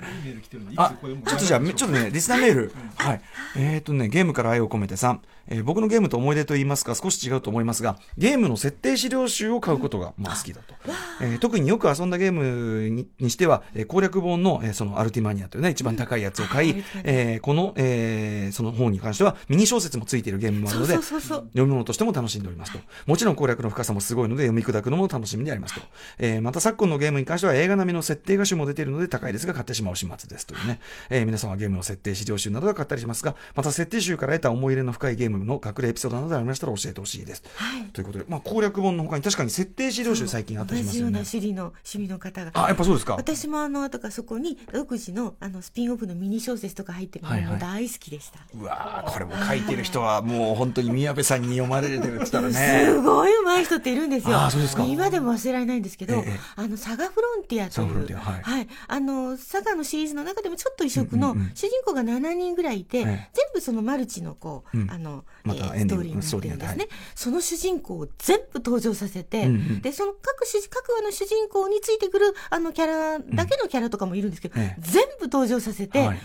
あ、ちょっとじゃあ、ちょっとね、リスナーメール。はい。えっ、ー、とね、ゲームから愛を込めてさん。えー、僕のゲームと思い出と言いますか少し違うと思いますがゲームの設定資料集を買うことがまあ好きだと、えー、特によく遊んだゲームににしては、えー、攻略本の,、えー、そのアルティマニアというね一番高いやつを買い、えー、この、えー、その本に関してはミニ小説もついているゲームもあるので読み物としても楽しんでおりますともちろん攻略の深さもすごいので読み砕くのも楽しみでありますと、えー、また昨今のゲームに関しては映画並みの設定画集も出ているので高いですが買ってしまう始末ですというね、えー、皆さんはゲームの設定資料集などが買ったりしますがまた設定集から得た思い入れの深いゲームの隠れエピソードなどありましたら教えてほしいです。はい、ということで、まあ、攻略本のほかに確かに設定資料集最近あったりしますよね。同じようなの趣味の方が。あ、やっぱそうですか。私もあの、とかそこに独自のあのスピンオフのミニ小説とか入ってるのも大好きでした。はいはい、うわこれも書いてる人はもう本当に宮部さんに読まれてるって言ったらね。すごい上手い人っているんですよ。あ、そうですか。今でも忘れられないんですけど、ええ、あの、サガフロンティアという、はい、はい。あの、サガのシリーズの中でもちょっと異色の、主人公が7人ぐらいいて、全部そのマルチのこう、うん、あの、また、えー、ストーリーになってるんですね。その主人公を全部登場させて、うんうん、で、その各主、各話の主人公についてくるあのキャラだけのキャラとかもいるんですけど、うん、全部登場させて、はい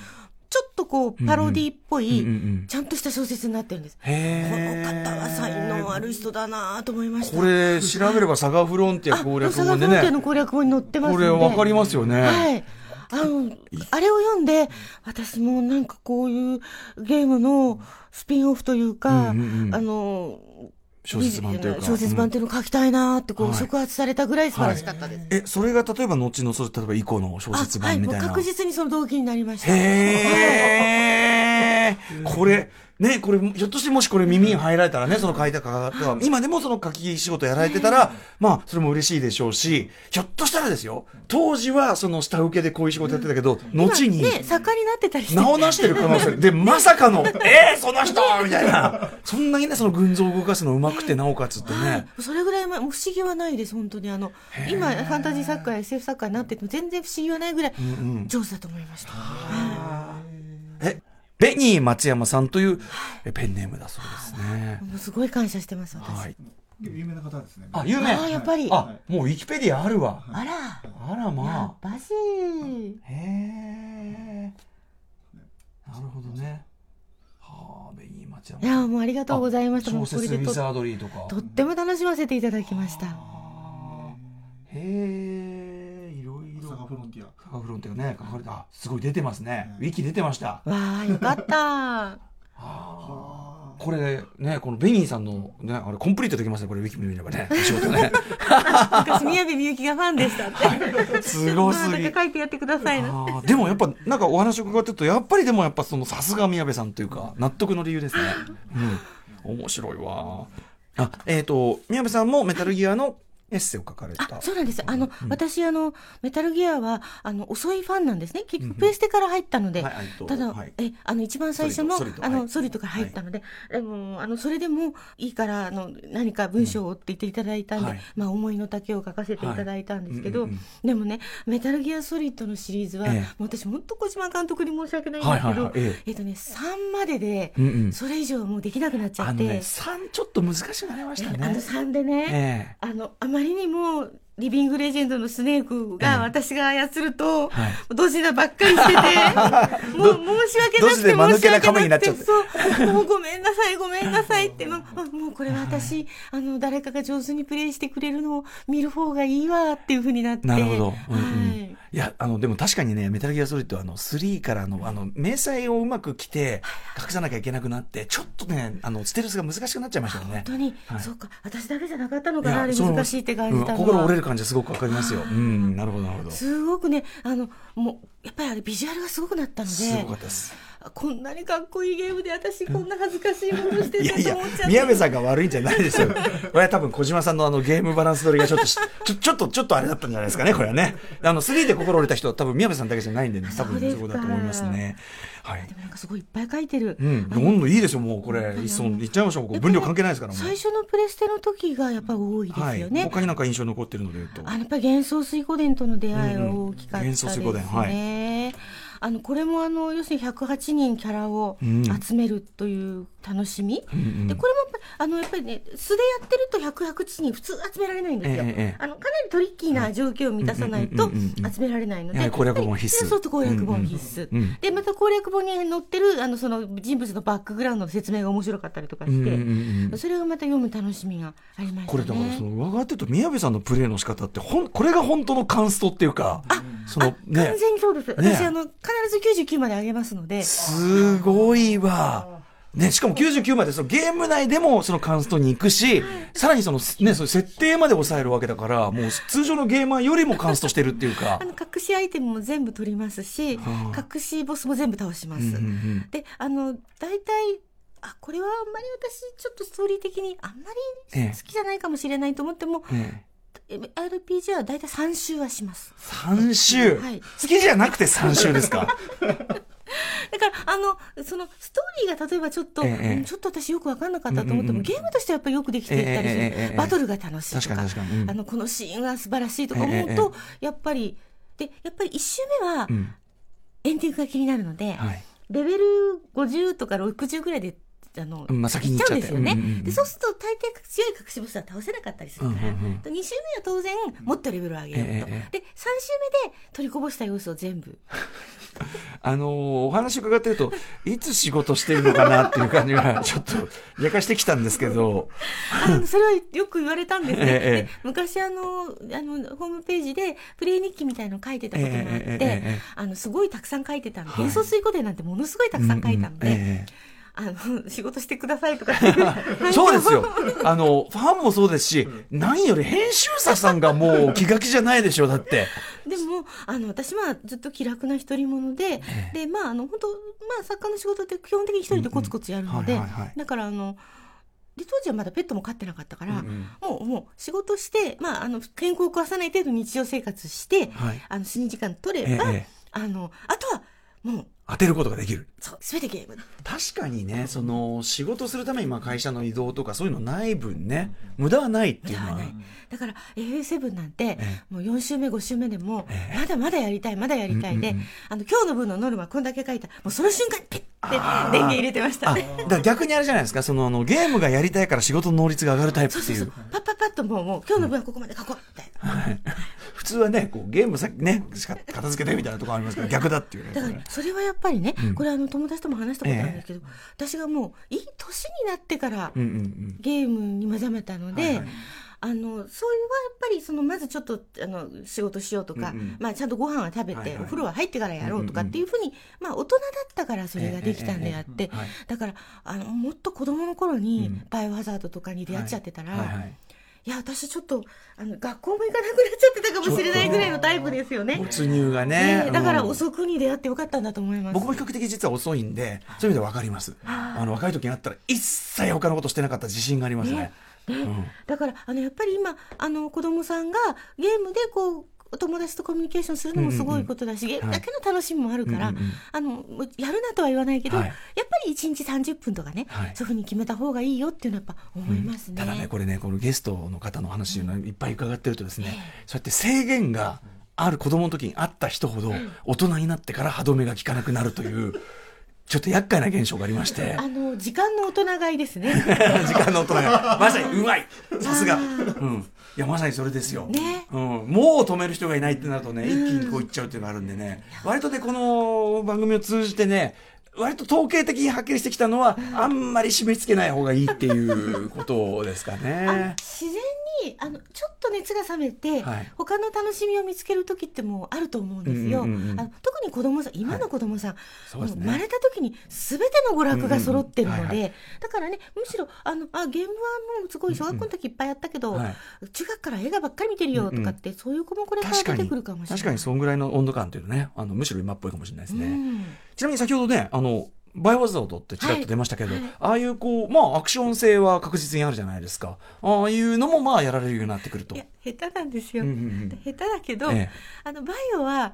ちょっとこう、パロディっぽい、ちゃんとした小説になってるんです。この方は才能ある人だなと思いました。これ、調べればサガフロンティア攻略本でね。サガフロンティアの攻略本に載ってますこれわかりますよね。はい。あの、あれを読んで、私もなんかこういうゲームのスピンオフというか、うんうんうん、あの、小説版というか。小説版っていうのを書きたいなってこう、触発されたぐらい素晴らしかったです。え、それが例えば後の、それ例えば以降の小説版みたいな。はい、確実にその動機になりました。へー。これ、ね、これ、ひょっとしてもしこれ耳に入られたらね、その書いた方が、今でもその書き仕事やられてたら、まあ、それも嬉しいでしょうし、ひょっとしたらですよ、当時はその下請けでこういう仕事やってたけど、後に、ね、作家になってたりして。名を成してる可能性。で、まさかの、えー、その人みたいな。そんなにね、その群像を動かすのうまくて、なおかつってね。それぐらい、不思議はないです、本当に。あの、今、ファンタジー作家や SF 作家になってても全然不思議はないぐらい、上手だと思いました。えベニー松山さんというペンネームだそうですね。もうすごい感謝してます、私。はい。有名な方ですね。あ、有名。あ、やっぱり。あ、もうウィキペディアあるわ。あら。あら、まあ。やっぱし。へえ。なるほどね。はあ、ベニー松山。いや、もうありがとうございました。小説ウィザードリーとか。とっても楽しませていただきました。へえ、フロンティア。サガフロンティアね、書かれた。すごい出てますね。ウィキ出てました。わあ、よかった。はあ。これね、このベニーさんのね、あれコンプリートできますね、これウィキ見ればね、仕事ね。昔宮部みゆきがファンでしたって。はい、すごすぎ。書いてやってくださいな。でもやっぱ、なんかお話を伺ってると、やっぱりでもやっぱそのさすが宮部さんというか、納得の理由ですね。うん。面白いわ。あ、えっ、ー、と、宮部さんもメタルギアのエッセイを書かれた。そうなんです。あの、うん、私、あの、メタルギアは、あの、遅いファンなんですね。結局、プレステから入ったので、うん、ただ、はい、え、あの、一番最初の、あの、ソリッドから入ったので、でも、あの、それでもいいから、あの、何か文章をって言っていただいたんで、うん、まあ、思いの丈を書かせていただいたんですけど、でもね、メタルギアソリッドのシリーズは、え私、本当小島監督に申し訳ないんですけど、えっとね、3までで、それ以上もうできなくなっちゃって。あのね、3ちょっと難しくなりましたね。あの3でね、あの、あままりにも、リビングレジェンドのスネークが私が操ると、はい、ドジなばっかりしてて、もう申し訳なくて申し訳なくて、そう、もうごめんなさい、ごめんなさいって、もうもうこれは私、あの、誰かが上手にプレイしてくれるのを見る方がいいわっていうふうになって。なるほど。はい。いや、あの、でも確かにね、メタルギアソリッドあの、3からの、あの、明細をうまく来て、隠さなきゃいけなくなって、ちょっとね、あの、ステルスが難しくなっちゃいましたよね。本当に、はい、そうか。私だけじゃなかったのかな、あれ難しいって感じたの、うん、心折れる感じはすごくわかりますよ。うん、なるほど、なるほど。すごくね、あの、もう、やっぱりあれビジュアルがすごくなったので。すごかったです。こんなにかっこいいゲームで私こんな恥ずかしいことしてたと思っちゃって宮部さんが悪いんじゃないですよ これは多分小島さんのあのゲームバランス取りがちょっとちょちょっとちょっとあれだったんじゃないですかねこれはねあの3で心折れた人は多分宮部さんだけじゃないんでね多分そうだと思いますねはい、でもなんかすごいいっぱい書いてる。うん、どんどんいいですよ、もうこれ、いっそ、いっちゃいましょう。分量関係ないですから。最初のプレステの時がやっぱ多いですよね。はい、他になんか印象残ってるので言うと。あやっぱり幻想水湖伝との出会いは大きかったですね。うんうん、幻想水湖伝、はい。あのこれもあの要するに108人キャラを集めるという楽しみ、うんうん、でこれもあのやっぱりね素でやってると108人普通集められないんですよ、ええ、あのかなりトリッキーな状況を満たさないと集められないので、攻略本必須。そうと攻略本必須、うんうん、でまた攻略本に載ってるあのその人物のバックグラウンドの説明が面白かったりとかして、うんうんうん、それがまた読む楽しみがありました、ね、これだからその伺ってると宮部さんのプレーの仕方ってほんこれが本当のカンストっていうかあその、ね、完全にそうです、ね、私あの必ず99まで上げますので。すごいわね、しかも99までそのゲーム内でもそのカンストに行くし、さらにその、ね、その設定まで抑えるわけだから、もう通常のゲーマーよりもカンストしてるっていうか。あの、隠しアイテムも全部取りますし、はあ、隠しボスも全部倒します。うんうんうん、で、あの、大体、あ、これはあんまり私、ちょっとストーリー的にあんまり好きじゃないかもしれないと思っても、ええ。RPG は大体3周はします。3周、はい、好きじゃなくて3周ですか？だから、あの、その、ストーリーが例えばちょっと、ええ、ちょっと私よくわかんなかったと思っても、うんうん、ゲームとしてはやっぱりよくできていたりする。え、バトルが楽しいとか、かうん、あの、このシーンは素晴らしいとか思うと、やっぱり、で、やっぱり1周目は、エンディングが気になるので、はい、レベル50とか60ぐらいであの、まあ、先に行っちゃうんですよね、うんうんうん、でそうすると大抵強い隠しボスは倒せなかったりするから、うんうんうん、2周目は当然もっとレベルを上げようと、ええ、で3周目で取りこぼした要素を全部。あのー、お話伺ってるといつ仕事してるのかなっていう感じがちょっとやかしてきたんですけど。あのそれはよく言われたんですね、え、昔あのあのホームページでプレイ日記みたいの書いてたことがあって、あのすごいたくさん書いてたの幻想水湖伝なんてものすごいたくさん書いたので。うんうんあの、仕事してくださいとか。そうですよ。あの、ファンもそうですし、何より編集者さんがもう気が気じゃないでしょ、だって。でも、あの、私はずっと気楽な独り者で、で、まあ、あの、本当まあ、作家の仕事って基本的に一人でコツコツやるので、だから、あの、で当時はまだペットも飼ってなかったから、うんうん、もうもう仕事して、まあ、あの健康を壊さない程度日常生活して、はい、あの睡眠時間取れば、ええ、あのあとはもう当てることができる。そう、すべてゲーム。確かにね、その、仕事するために、まあ、会社の移動とかそういうのない分ね、無駄はないっていうのは。ない。だから、FA7 なんて、もう4週目、5週目でも、まだまだやりたい、まだやりたいで、あの、今日の分のノルマこんだけ書いた、もうその瞬間、ピッて電源入れてました。だから逆にあれじゃないですか、その、あの、ゲームがやりたいから仕事の能率が上がるタイプっていう。そうそうそうパッパッパッともう、もう、今日の分はここまで書こう、みたいな。はい。普通はね、こうゲームさね、しか片付けてみたいなところありますけど、逆だっていうね。だから、それはやっぱりね、これあの、友達とも話したことあるんですけど、私がもう、いい年になってから、ゲームに目覚めたので、あのそういうはやっぱりそのまずちょっとあの仕事しようとか、うんうん、まあ、ちゃんとご飯は食べて、はいはい、お風呂は入ってからやろうとかっていうふうに、まあ、大人だったからそれができたんであって、だからあのもっと子供の頃にバイオハザードとかに出会っちゃってたら。はいはいはいいや私ちょっとあの学校も行かなくなっちゃってたかもしれないぐらいのタイプですよね。没入がね、ね、だから遅くに出会ってよかったんだと思います、僕も比較的実は遅いんでそういう意味で分かりますあの若い時にあったら一切他のことしてなかった自信がありますね。ねうん、だからあのやっぱり今あの子供さんがゲームでこうお友達とコミュニケーションするのもすごいことだし、ゲームだけの楽しみもあるから、あのやるなとは言わないけど、はい、やっぱり1日30分とかね、はい、そういうふうに決めた方がいいよっていうのはやっぱ思いますね、ただねこれねこのゲストの方の話をいっぱい伺ってるとですね、そうやって制限がある子供の時にあった人ほど大人になってから歯止めが効かなくなるという ちょっと厄介な現象がありまして。あの、時間の大人買いですね。時間の大人買い。まさにうまい。さすが。うん。いや、まさにそれですよ。ね。うん。もう止める人がいないってなるとね、一気にこういっちゃうっていうのがあるんでね。割とね、この番組を通じてね、割と統計的にはっきりしてきたのは、あんまり締め付けない方がいいっていうことですかね。自然にあのちょっと熱が冷めて、はい、他の楽しみを見つける時ってもうあると思うんですよ。うんうんうん、あの特に子供さん今の子供さん、はい。ね、生まれた時に全ての娯楽が揃ってるので、だからねむしろあのあゲームはもうすごい小学校の時いっぱいやったけど、うんうんはい、中学から映画ばっかり見てるよとかって、うん。うん、そういう子もこれから出てくるかもしれない。確かにそんぐらいの温度感というのねあのむしろ今っぽいかもしれないですね。うん、ちなみに先ほどねあのバイオハザードってちらっと出ましたけど、はいはい、ああいうこう、まあアクション性は確実にあるじゃないですか。ああいうのもまあやられるようになってくると。いや、下手なんですよ。うんうんうん、下手だけど、ええ、あの、バイオは、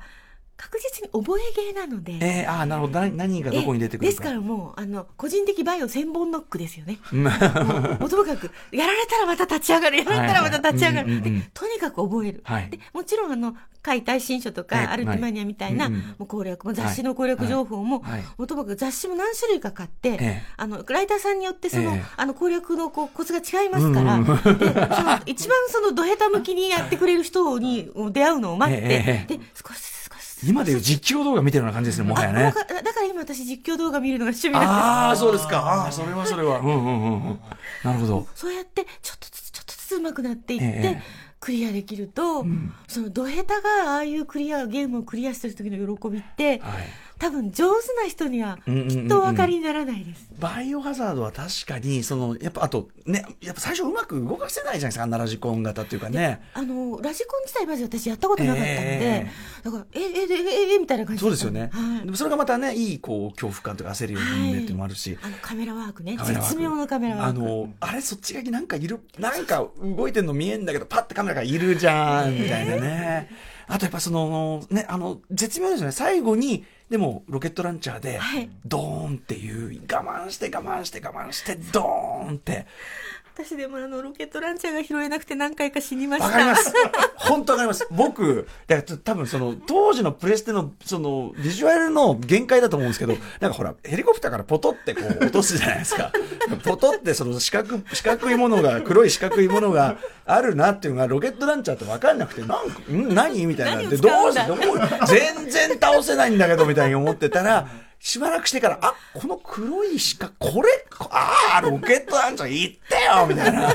確実に覚え芸なので。えー、ああ、なるほど。何がどこに出てくるですからもう、あの、個人的バイオ千本ノックですよね。もうともかく、やられたらまた立ち上がる、やられたらまた立ち上がる。で、とにかく覚える。はい、でもちろん、あの、解体新書とか、アルティマニアみたいな、もう攻略も、雑誌の攻略情報も、もともかく雑誌も何種類か買って、あの、ライターさんによってその、あの、攻略のこうコツが違いますから、で、その、一番その、ど下手向きにやってくれる人に 出会うのを待って、で、少し今でいう実況動画見てるような感じですね、もはやね。だから今私実況動画見るのが趣味なんですああ、そうですか。ああ、それはそれは。うんうんうんうん。なるほど。そうやって、ちょっとずつ、ちょっとずつ上手くなっていって、ええクリアできると、うん、そのど下手がああいうクリアゲームをクリアしてる時の喜びって、はい、多分上手な人にはきっとお分かりにならないです、うんうんうん、バイオハザードは確かにそのやっぱあとねやっぱ最初うまく動かせないじゃないですかあんなラジコン型っていうかね。あのラジコン自体まず私やったことなかったので、えー、だからえええええみたいな感じそうですよね、はい、でもそれがまたねいいこう恐怖感とか焦るようにっていうのもあるし、はい、あのカメラワークね絶妙のカメラワーク。あのあれそっち側になんかいるなんか動いてるの見えんだけどパッてカメラがいるじゃんみたいなね、あとやっぱそのねあの絶妙ですよね。最後にでもロケットランチャーで、ドーンっていう我慢して我慢して我慢してドーンって私でもあのロケットランチャーが拾えなくて何回か死にました。わかります。本当わかります。僕、だから多分その当時のプレステのそのビジュアルの限界だと思うんですけど、なんかほら、ヘリコプターからポトってこう落とすじゃないですか。ポトってその四角、四角いものが、黒い四角いものがあるなっていうのがロケットランチャーってわかんなくて、なんか、ん？何？みたいな。で、どうして、どう全然倒せないんだけどみたいに思ってたら、しばらくしてから、あ、この黒い鹿、これ、ああ、ロケットランチャー行ってよみたいな。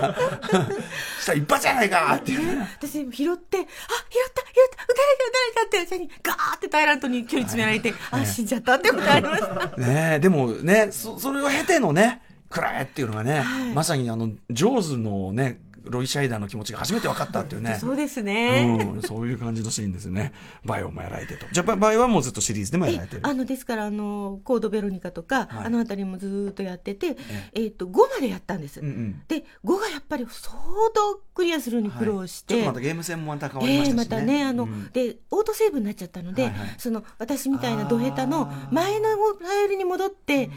したら一発じゃないかっていう。私、拾って、あ、拾った、拾った、撃たれた、撃たれたって、私にガーってタイラントに距離詰められて、あ、死んじゃったってことありました。ねでもね、そ、それを経てのね、くらえっていうのがね、はい、まさにあの、ジョーズのね、ロイ・シャイダーの気持ちが初めて分かったっていうね。そうですね、うん。そういう感じのシーンですね。バイオもやられてと。じゃあ、バイオはもうずっとシリーズでもやられてるあの、ですから、あの、コード・ベロニカとか、はい、あのあたりもずっとやってて、えっ、と、5までやったんです。うんうん、で、5がやっぱり相当クリアするに苦労して。はい、ちょっとまたゲーム性もまた変わりましたし、ね、えー、またね、あの、うん、で、オートセーブになっちゃったので、はいはい、その、私みたいなドヘタの前のファイルに戻って、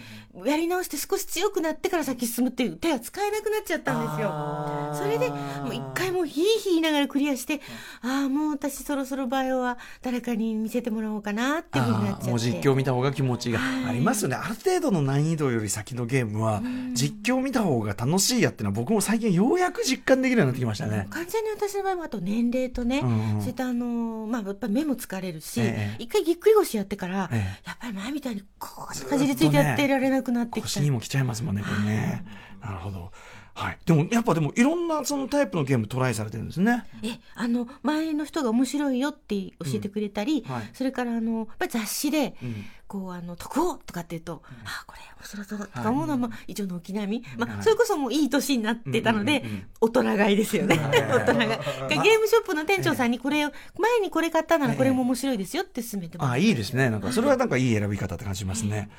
やり直して少し強くなってから先進むっていう手は使えなくなっちゃったんですよ。それで、もう一回もヒーヒー言いながらクリアして、ああ、もう私そろそろバイオは誰かに見せてもらおうかなっていうふうになっちゃって。もう実況見た方が気持ちがありますよね。ある程度の難易度より先のゲームは、実況見た方が楽しいやっていうのは僕も最近ようやく実感できるようになってきましたね。完全に私の場合はあと年齢とね、うんうん、そあの、まあやっぱ目も疲れるし、ええ、一回ぎっくり腰やってから、え、やっぱり前みたいにこうかじりついてやってられなくなってきた。腰にも来ちゃいますもんね、これね。なるほど。はい。でも、やっぱでも、いろんなそのタイプのゲームトライされてるんですね。え、あの、前の人が面白いよって教えてくれたり、うんはい、それから、あの、やっぱり雑誌で、うん、こう、あの、特報とかって言うと、うん、あ、これ面白そうだとか思うのは、まあ、一応の軒並み。まあ、それこそもういい年になってたので、大人買いですよね。大人買い。ゲームショップの店長さんにこれを、前にこれ買ったならこれも面白いですよって勧めてます。あ、いいですね。なんか、それはなんかいい選び方って感じますね。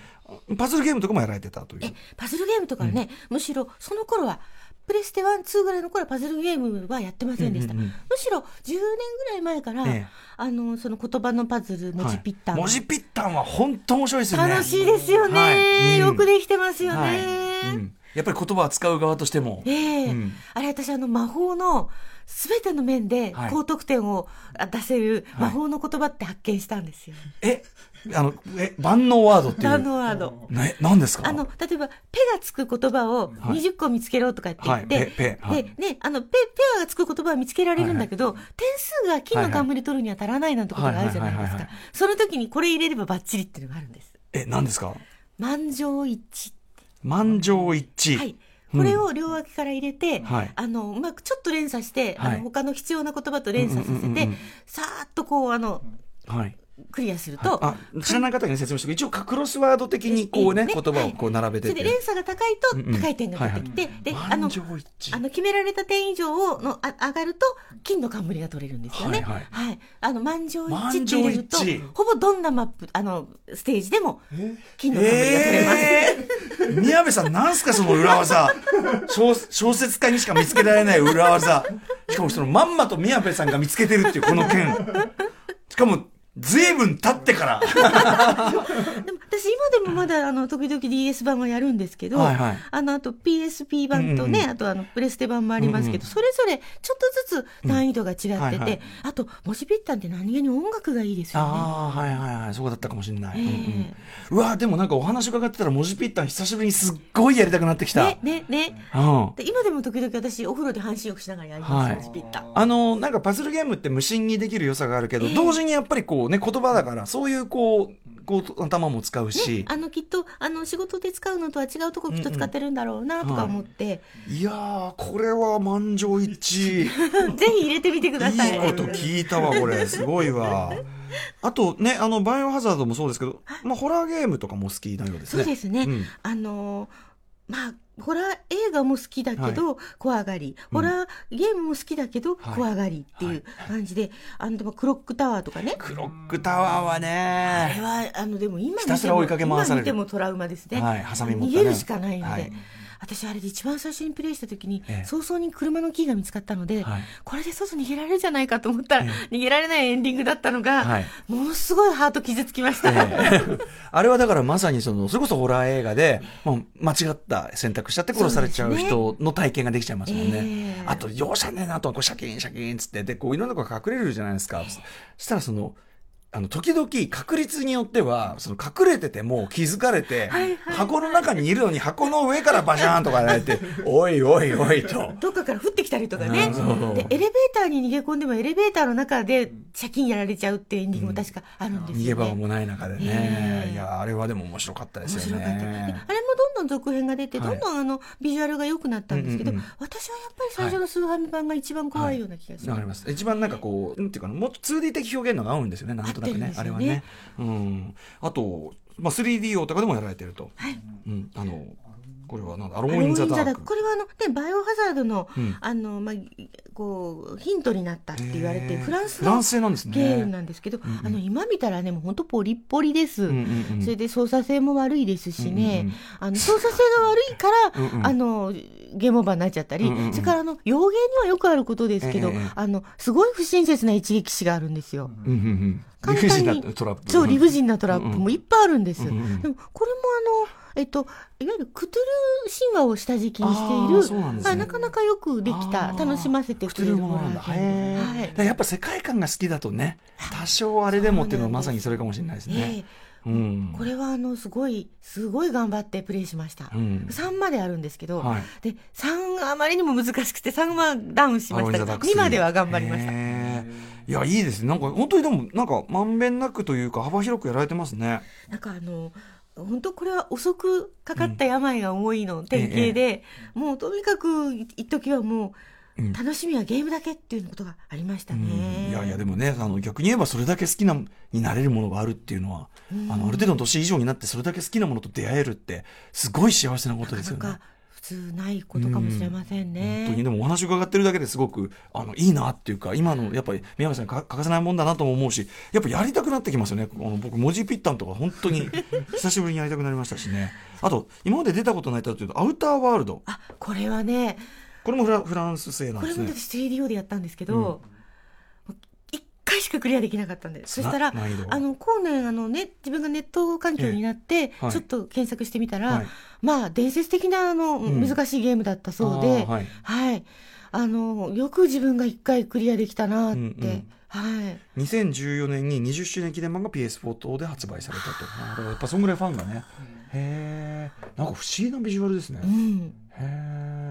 パズルゲームとかもやられてたという。え、パズルゲームとかね、むしろ、その頃は、プレステ1、2ぐらいの頃はパズルゲームはやってませんでした。うんうんうん、むしろ10年ぐらい前から、ええ、あの、その言葉のパズル、文字ピッタン、はい、文字ピッタンは本当面白いですよね。楽しいですよね。はい。よくできてますよね、はい。うん、やっぱり言葉を使う側としても。ええ。ーうん、あれ私あの魔法の、すべての面で高得点を出せる魔法の言葉って発見したんですよ。はい、えあの、え、万能ワードっていう。万能ワード。ね、何ですか？あの、例えば、ペがつく言葉を20個見つけろとかって言って、はい、ペ、ペ、で、ね、あの、ペ、ペアがつく言葉は見つけられるんだけど、はいはい、点数が金の冠取るには足らないなんてことがあるじゃないですか。その時にこれ入れればバッチリっていうのがあるんです。え、何ですか？満場一致。満場一致。はい。これを両脇から入れて、うん、あの、うまくちょっと連鎖して、はい、あの、他の必要な言葉と連鎖させて、さーっとこう、あの、はい。クリアすると、はい、知らない方に説明して一応クロスワード的にこうね、ね言葉をこう並べてて、で連鎖が高いと高い点が出てきて、であのあの決められた点以上をのあ上がると金の冠が取れるんですよね。はい、はい。はい、あの満場一致って入れるとほぼどんなマップあのステージでも金の冠が取れます。えー、宮部さんなんすかその裏技。小小説家にしか見つけられない裏技。しかもそのまんまと宮部さんが見つけてるっていうこの件。しかもずいぶん経ってから。でも私今でもまだあの時々 DS 版はやるんですけど、はいはい、あのあと PSP 版とね、うんうん、あとあのプレステ版もありますけど、うんうん、それぞれちょっとずつ難易度が違ってて、うんはいはい、あと文字ピッタンって何気に音楽がいいですよね。ああ、はいはいはい、そうだったかもしれない。えー、うんうん、うわでもなんかお話伺ってたら文字ピッタン久しぶりにすっごいやりたくなってきた。ね、ね、ね。うん、で今でも時々私お風呂で半身浴しながらやります、はい、文字ピッタン。あの、なんかパズルゲームって無心にできる良さがあるけど、えー、同時にやっぱりこうね、言葉だから、そういうこう、こう頭も使うし、ね、あのきっとあの仕事で使うのとは違うとこきっと使ってるんだろうなとか思って、うんうんはい、いやこれは満場一致。ぜひ入れてみてください。いいこと聞いたわこれ。すごいわ。あとねあのバイオハザードもそうですけど、まあ、ホラーゲームとかも好きなようですね。そうですね、うん、あのまあホラー映画も好きだけど、怖がり、ホラーゲームも好きだけど、怖がりっていう感じで、あの、クロックタワーとかね。クロックタワーはね。あれは、あの、でも今見ても、今見てもトラウマですね。はい、ハサミ逃げるしかないので。私あれで一番最初にプレイした時に、ええ、早々に車のキーが見つかったので、はい、これで外逃げられるじゃないかと思ったら、え、逃げられないエンディングだったのが、はい、ものすごいハート傷つきました。あれはだからまさにその、それこそホラー映画で、もう間違った選択しちゃって殺されちゃう人の体験ができちゃいますもんね。ね。あと、容赦ねえなと、こうシャキンシャキンつって、で、こういろんなとこ隠れるじゃないですか。そしたらその、あの、時々確率によっては、その隠れてても気づかれて、箱の中にいるのに箱の上からバシャーンとかやられて、おいおいおいと。どっかから降ってきたりとかね。で、エレベーターに逃げ込んでもエレベーターの中で借金やられちゃうっていうエンディングも確かあるんですよ、ね、逃げ場もない中でね、いやあれはでも面白かったですよね。あれもどんどん続編が出て、どんどんあのビジュアルが良くなったんですけど、私はやっぱり最初のスーファミ版が一番怖いような気がする。わ、かります。一番なんかこう、なんていうかもっと 2D 的表現のが合うんですよね、なんとなくね、あれはね。うん。あと、まあ、3D 用とかでもやられてると。はい。うん。あの、これはなんだ？アローインザダーク。これはあの、ね、バイオハザードの、うん、あの、まあ、こう、ヒントになったって言われて、フランスのゲームなんですけど、ねあの、今見たらね、もう本当ポリッポリです、うんうんうん。それで操作性も悪いですしね、うんうん、あの、操作性が悪いから、うんうん、あの、ゲームオーバーになっちゃったり、うんうん、それからあの、洋芸にはよくあることですけど、あの、すごい不親切な一撃死があるんですよ。うんうんうん。簡単にそう理不尽なトラップもいっぱいあるんです、うんうん、でもこれもあのえっと、いわゆるクトゥル神話を下敷きにしている、ね、なかなかよくできた、楽しませてくれるものなんだ。はい、やっぱ世界観が好きだとね、多少あれでもっていうのはまさにそれかもしれないですね。うん、これはあのすごいすごい頑張ってプレイしました、うん、3まであるんですけど、はい、で3あまりにも難しくて3はダウンしましたが2までは頑張りました。いやいいですね。なんか本当にでもなんかまんべんなくというか幅広くやられてますね。なんかあの本当これは遅くかかった病が重いの典型で、うん、もうとにかく一時はもう、楽しみはゲームだけっていうことがありましたね。うん、いやいやでもねあの逆に言えばそれだけ好きなになれるものがあるっていうのは、うん、あのある程度の年以上になってそれだけ好きなものと出会えるってすごい幸せなことですよね。通ないことかもしれませんね。本当にでもお話伺ってるだけですごくあのいいなっていうか今のやっぱり宮本さん欠かせないもんだなとも思うしやっぱやりたくなってきますよね。あの僕文字ピッタンとか本当に 久しぶりにやりたくなりましたしね。あと今まで出たことないというとアウターワールド。あこれはね。これもフラフランス製なんですね。これも私 3DO でやったんですけど。うん回しかクリアできなかったんでそしたらあの後年あの、ね、自分がネット環境になって、はい、ちょっと検索してみたら、はい、まあ伝説的なあの、うん、難しいゲームだったそうで、はい、はい、あのよく自分が一回クリアできたなって。うんうんはい、2014年に20周年記念版が PS4 等で発売されたと。やっぱそんぐらいファンがね。へえ。なんか不思議なビジュアルですね。うん。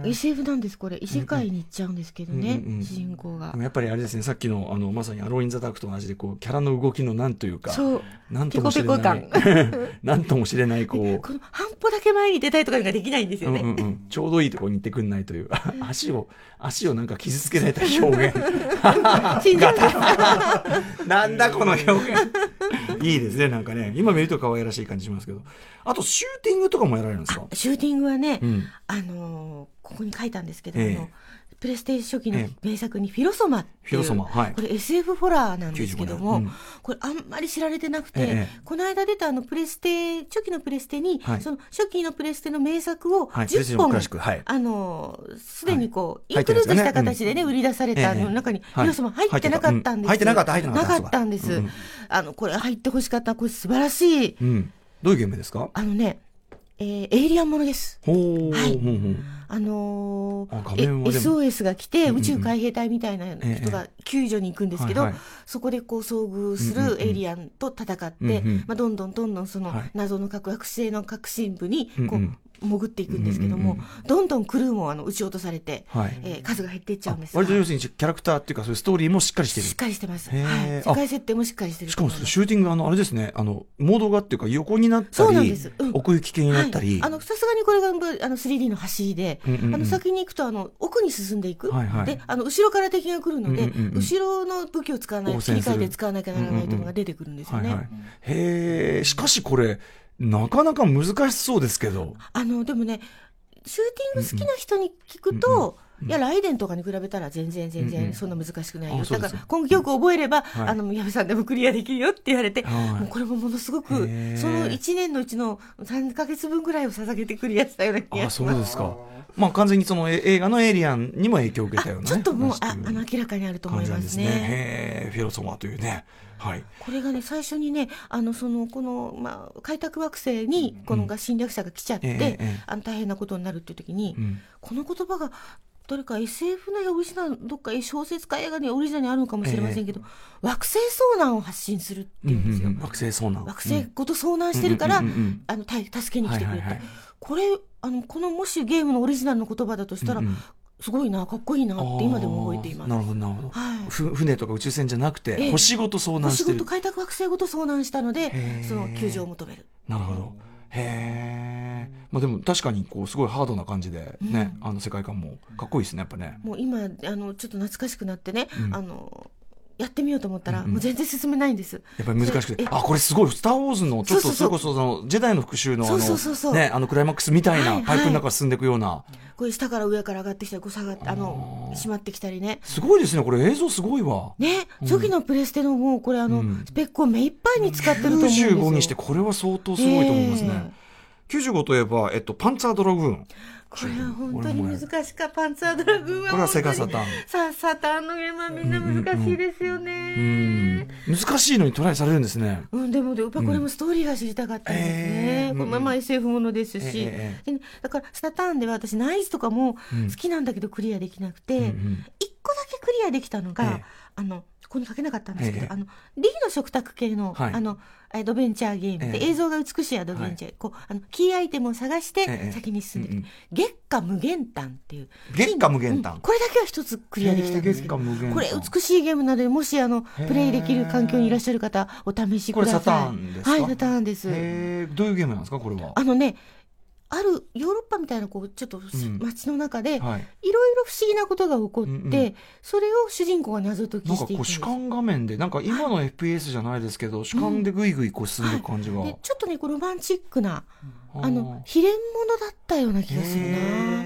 SF なんですこれ。異世界に行っちゃうんですけどね、うんうん、主人公が。やっぱりあれですねさっきのあのまさにアローイン・ザ・ダークと同じでこうキャラの動きのなんというかそう。なんともしれない なんともしれないこう。この半歩だけ前に出たいとかができないんですよね、うんうんうん、ちょうどいいところに行ってくんないという。足を足をなんか傷つけられた表現。なんだこの表現。いいですねなんかね。今見ると可愛らしい感じしますけど。あとシューティングとかもやられるんですか？シューティングはね、うん、あのー、ここに書いたんですけども、え。ー、プレステ初期の名作に「フィロソマ」っていう、はい、これ SF ホラーなんですけども、うん、これあんまり知られてなくて、えー、この間出たあのプレステ初期のプレステに、はい、その初期のプレステの名作を10本、はい、あのすでにこう、インクルーズした形でね、売り出されたの中に、フィロソマ入ってなかったんです、入ってなかった入ってなかったんです、あのこれ入ってほしかったこれ素晴らしい、どういうゲームですか？あのねえー、エイリアンものです。はい。あのー、SOS が来て、宇宙海兵隊みたいな人が救助に行くんですけど、そこでこう遭遇するエイリアンと戦って、まあ、どんどんどんどんその謎の核惑星の核心部にこう、潜っていくんですけども、どんどんクルーもあの撃ち落とされて、はい、えー、数が減っていっちゃうんです割と要するにキャラクターっていうかそういうストーリーもしっかりしてる。しっかりしてます、はい、世界設定もしっかりしてるしかもシューティングあのあれですね。あのモードがっていうか横になったり、うん、奥行き系になったり、さすがにこれがあの 3D の橋で、うんうんうん、あの先に行くとあの奥に進んでいく、はいはい、であの後ろから敵が来るので、後ろの武器を使わない切り替えて使わなきゃならないというのが出てくるんですよね、へえしかしこれなかなか難しそうですけど。あの、でもね、シューティング好きな人に聞くと、いや、ライデンとかに比べたら全然全然そんな難しくないよ。だから根気よく覚えれば、あの、宮部さんでもクリアできるよって言われて、もうこれもものすごく、その1年のうちの3か月分ぐらいを捧げてクリアしたような気がします。あ、そうですか。まあ完全にその映画のエイリアンにも影響を受けたような、ね、ちょっともう、ああの明らかにあると思いますね。へフェロソマというね。はい、これがね最初にねあのそのこの、まあ、開拓惑星にこの侵略者が来ちゃって、うん。ええ、あの大変なことになるっていう時に、うん、この言葉がどれか SF のオリジナルどっか小説か映画にオリジナルにあるのかもしれませんけど、え、惑星遭難を発信するっていうんですよ、うんうん、惑星遭難惑星ごと遭難してるから、あの助けに来てくれて、これあのこのもしゲームのオリジナルの言葉だとしたら、うんうんすごいな、かっこいいなって今でも覚えています。なるほど、なるほど。はいふ船とか宇宙船じゃなくて、ええ星ごと遭難してる星ごと。開拓惑星ごと遭難したのでその救助を求める。なるほど。へえ。まあでも確かにこうすごいハードな感じでね、あの世界観もかっこいいですね、やっぱね。もう今、あの、ちょっと懐かしくなってね、うんあの、やってみようと思ったら、うんうんもう全然進めないんです。やっぱり難しくてえ。あ、これすごい、スター・ウォーズの、ちょっとそれこそ、その、ジェダイの復讐のあの、ね、あのクライマックスみたいはないパイプの中進んでいくような。これ下から上から上がってきたり、こう下がって、あの、閉まってきたりね。すごいですね、これ映像すごいわ。ね、初期のプレステのもう、これあの、うんスペックを目いっぱいに使ってると思うんですよ。95にして、これは相当すごいと思いますね。え95といえば、えっと、パンツァードラグーン。これは本当に難しかった。パンツァードラグーンは。これはセガサターン。さあ、サターンのゲームはみんな難しいですようね。ん。難しいのにトライされるんですね。うん、でも、やっぱこれもストーリーが知りたかったんですね。うんこれまあまあ SF ものですし。ええでねだから、サターンでは私、ナイツとかもうん好きなんだけどクリアできなくて、うんう一、ん個だけクリアできたのが、ええあの、ここに書けなかったんですけど、ええあの、リーの食卓系の、はいあの、アドベンチャーゲームで、ええ。映像が美しいアドベンチャー、こう、あの、キーアイテムを探してええ。先に進んでいく、うんうん。月下無限炭っていう。月下無限炭うん。これだけは一つクリアできたんですけど、へえ月下無限炭これ美しいゲームなので、もしあの、プレイできる環境にいらっしゃる方、お試しください。これサターンですか？はい、サターンです。どういうゲームなんですか、これは。あのね、あるヨーロッパみたいなこうちょっとん街の中で、いはい。ろいろ不思議なことが起こって、それを主人公が謎解きしていくん主観画面で、なんか今の FPS じゃないですけど、主観でぐいぐいこう進んでいく感じが。でちょっとねこうロマンチックなあの秘伝物だったような気がするな。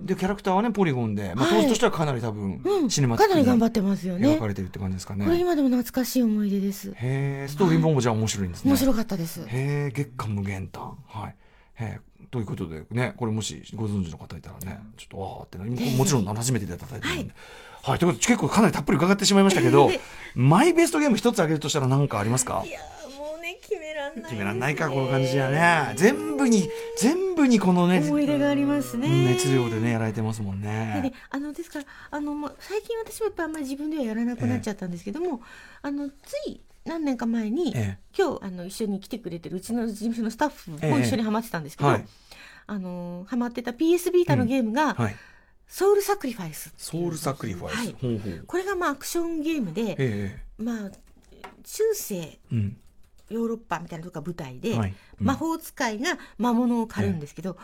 で、キャラクターはね、ポリゴンで、まあ、はい当時としてはかなり多分、うん、シネマティックにかなり頑張ってますよね描か。れてるって感じですかね。これ今でも懐かしい思い出です。へーストーリーももじゃあ面白いんですね。面白かったです。へえ、月下無限炭。はい。へえ、ということでね、これもしご存知の方いたらね、ちょっとああってな、ももちろん初めていただいてるんで。はい、ということで結構かなりたっぷり伺ってしまいましたけど、マイベストゲーム一つ挙げるとしたら何かありますか？いやーもうね決めらんない、決めらんないか、この感じじゃね。全部に、全部にこのね、思い出がありますね。熱量でね、やられてますもんでねね。、あのですからあの、ま、最近私もやっぱあんまり自分ではやらなくなっちゃったんですけども、あのつい何年か前に、ええ今日あの一緒に来てくれてるうちの事務所のスタッフええも一緒にハマってたんですけど、はいあのハマってた PS ビータのゲームが、はい。ソウルサクリファイスソウルサクリファイス。はいほうほう。これがまあアクションゲームで、えまあ中世えうん。ヨーロッパみたいなとこが舞台で、はいうん魔法使いが魔物を狩るんですけど、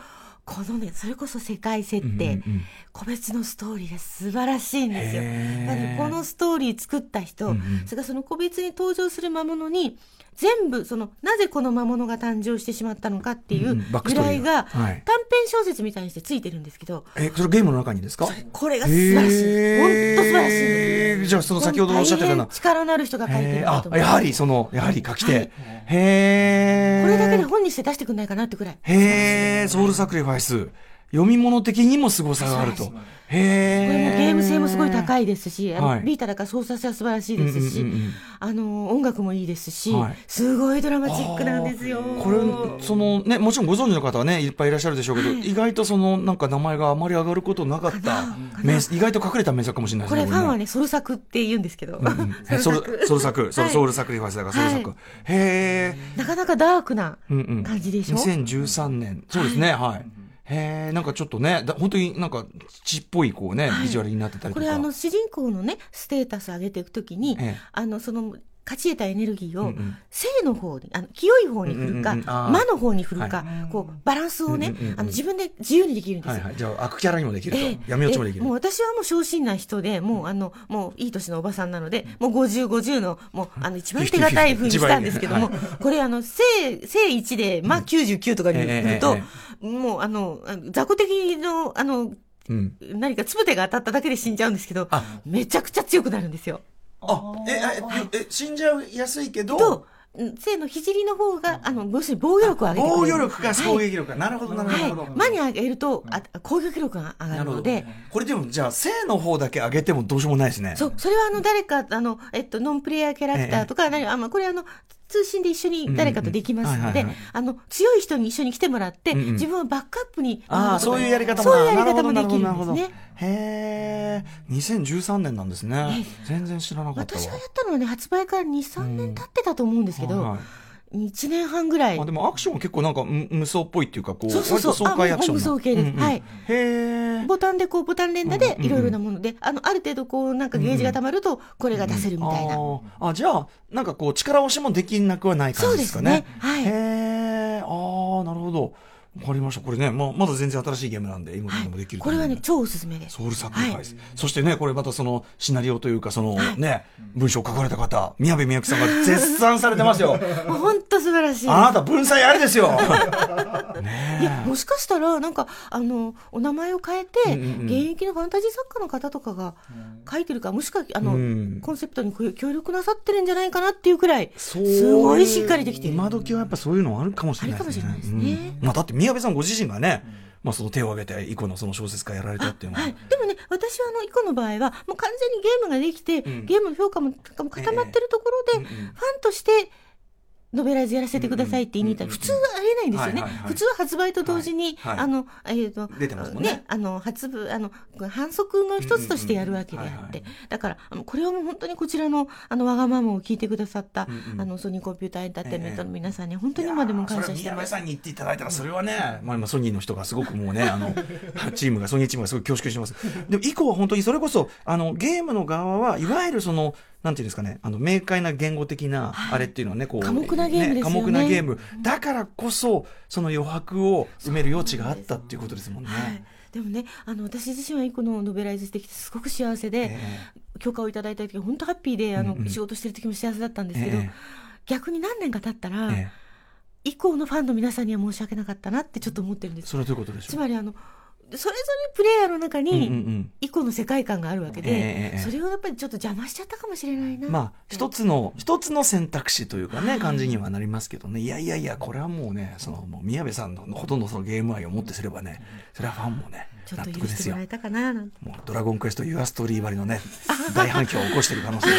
このねそれこそ世界設定、うんうんうん。個別のストーリーが素晴らしいんですよ。へー。だからこのストーリー作った人、うんうん。それからその個別に登場する魔物に全部そのなぜこの魔物が誕生してしまったのかっていううんうんバックスぐトーリーがらいがはい短編小説みたいにしてついてるんですけど、え、それゲームの中にですか？これが素晴らしい。本当素晴らしいんです。へーじゃあその先ほどおっしゃってたような力のある人が書いてるあやはりそのやはり書き手、はいへえこれだけで本にして出してくんないかなってくらい。へえソウルサクリファイス読み物的にも凄さがあると。へえこれもゲーム性もすごい高いですし、あのはい。ビータだから操作性は素晴らしいですし、うんうんうんうん。あの音楽もいいですし、はいすごいドラマチックなんですよ。これそのねもちろんご存知の方はねいっぱいいらっしゃるでしょうけど、意外とそのなんか名前があまり上がることなかった名意外と隠れた名作かもしれないこですねねれファンはね、ソル作って言うんですけど。うんうん。え ソルソルサク、そうはい。ソウルサクリファイスだからソウルサク、はへえなかなかダークなうんうん。感じでしょ、2013年。そうですね、はい。へえ、なんかちょっとね、だ本当になんか血っぽいこうね、はいビジュアルになってたりとか。これあの主人公のね、ステータス上げていくときに、ええあの、その、勝ち得たエネルギーを正の方に、あの、清い方に振るか、魔の方に振るか、はこう、バランスをね、あの、自分で自由にできるんですよ。はいはい。じゃあ悪キャラにもできると。ええ。闇落ちもできる。ええ。もう私はもう昇進な人で、もうあの、もういい年のおばさんなので、もう50、50の、もうあの一番手堅い風にしたんですけども、これあの、正、正1で、まあ99とかに振るとええ、もうあの、雑魚的の、あの、うん。何かつぶてが当たっただけで死んじゃうんですけどあ、めちゃくちゃ強くなるんですよ。あ、え、え、え、死んじゃいやすいけど、と、うん正の聖の方が、あの、要するに防御力を上げて。防御力か攻はい撃力か。なるほど、なるほど。はい。魔に上げると、あ攻撃力が上がなるので、。これでも、じゃあ、正の方だけ上げてもどうしようもないですね。そう、それはあの、誰か、あの、えっと、ノンプレイヤーキャラクターとか、何あ、まあ、これあの、通信で一緒に誰かとできますのであの、強い人に一緒に来てもらって、うんうん自分はバックアップに。ああ、そういうやり方もそういうやり方もなできるんですね。へえ、2013年なんですね。全然知らなかったわ。私がやったのはね、発売から2、3年経ってたと思うんですけど、はい1年半ぐらい。あでもアクションは結構なんか無双っぽいっていうか、こう、そうそうそう爽快アクション無双系です。うんうん、はい。へボタンでこう、ボタン連打でいろいろなもので、あの、ある程度こう、なんかゲージが溜まると、これが出せるみたいな。うんうん、ああ、じゃあ、なんかこう、力押しもできなくはない感じですかね。そうですね。はい。へえ、ああ、なるほど。わかりました。これね、まあ、まだ全然新しいゲームなんで、今でもできる、はい、これはね、超おすすめです。ソウルサクリファイス、はい、そしてね、これまたその、シナリオというか、そのね、文章を書かれた方、宮部みゆきさんが絶賛されてますよ。本当素晴らしい。あなた、文才ありですよ。ねいや、もしかしたら、なんか、あの、お名前を変えて、現役のファンタジー作家の方とかが書いてるか、もしくは、あの、うん、コンセプトに協力なさってるんじゃないかなっていうくらい、すごいしっかりできてる。今時はやっぱそういうのあるかもしれないですね。あるかもしれないですね。うん、まあ、だって宮部さんご自身がね、まあ、その手を挙げて、イコのその小説家やられたっていうのは。はい、でもね、私はあの、イコの場合は、もう完全にゲームができて、うん、ゲームの評価も固まってるところで、ファンとして、ノベライズやらせてくださいって言いに行ったら、普通はありえないんですよね。普通は発売と同時に、あの、えっ、と、ね。あの、発部、あの、反則の一つとしてやるわけであって。だから、これはもう本当にこちらの、あの、わがままを聞いてくださった、あの、ソニーコンピューターエンターテインメントの皆さんに、本当に今でも感謝してます。さんに言っていただいたら、それはね、まあ今ソニーの人がすごくもうね、あの、チームが、ソニーチームがすごい恐縮してます。でも以降は本当にそれこそ、あの、ゲームの側は、いわゆるその、なんていうんですかね、あの、明快な言語的な、あれっていうのはね、こう、寡黙なゲームですよね。寡黙なゲーム。だからこそ、その余白を埋める余地があったっていうことですもんね。でもね、あの私自身はこのノベライズできてすごく幸せで、えー、許可をいただいた時本当ハッピーであの、仕事してる時も幸せだったんですけど、えー、逆に何年か経ったら、えー、以降のファンの皆さんには申し訳なかったなってちょっと思ってるんです。それはどういうことでしょう？つまりあのそれぞれプレイヤーの中に一個の世界観があるわけで、それをやっぱりちょっと邪魔しちゃったかもしれないな。まあ、一つの、一つの選択肢というかね、感じにはなりますけどね。いやいやいや、これはもうね、その、もう宮部さんのほとんどそのゲーム愛をもってすればね、それはファンもね、ちょっと許してもらえたかなもうドラゴンクエストユアストーリー割のね、大反響を起こしてる可能性が。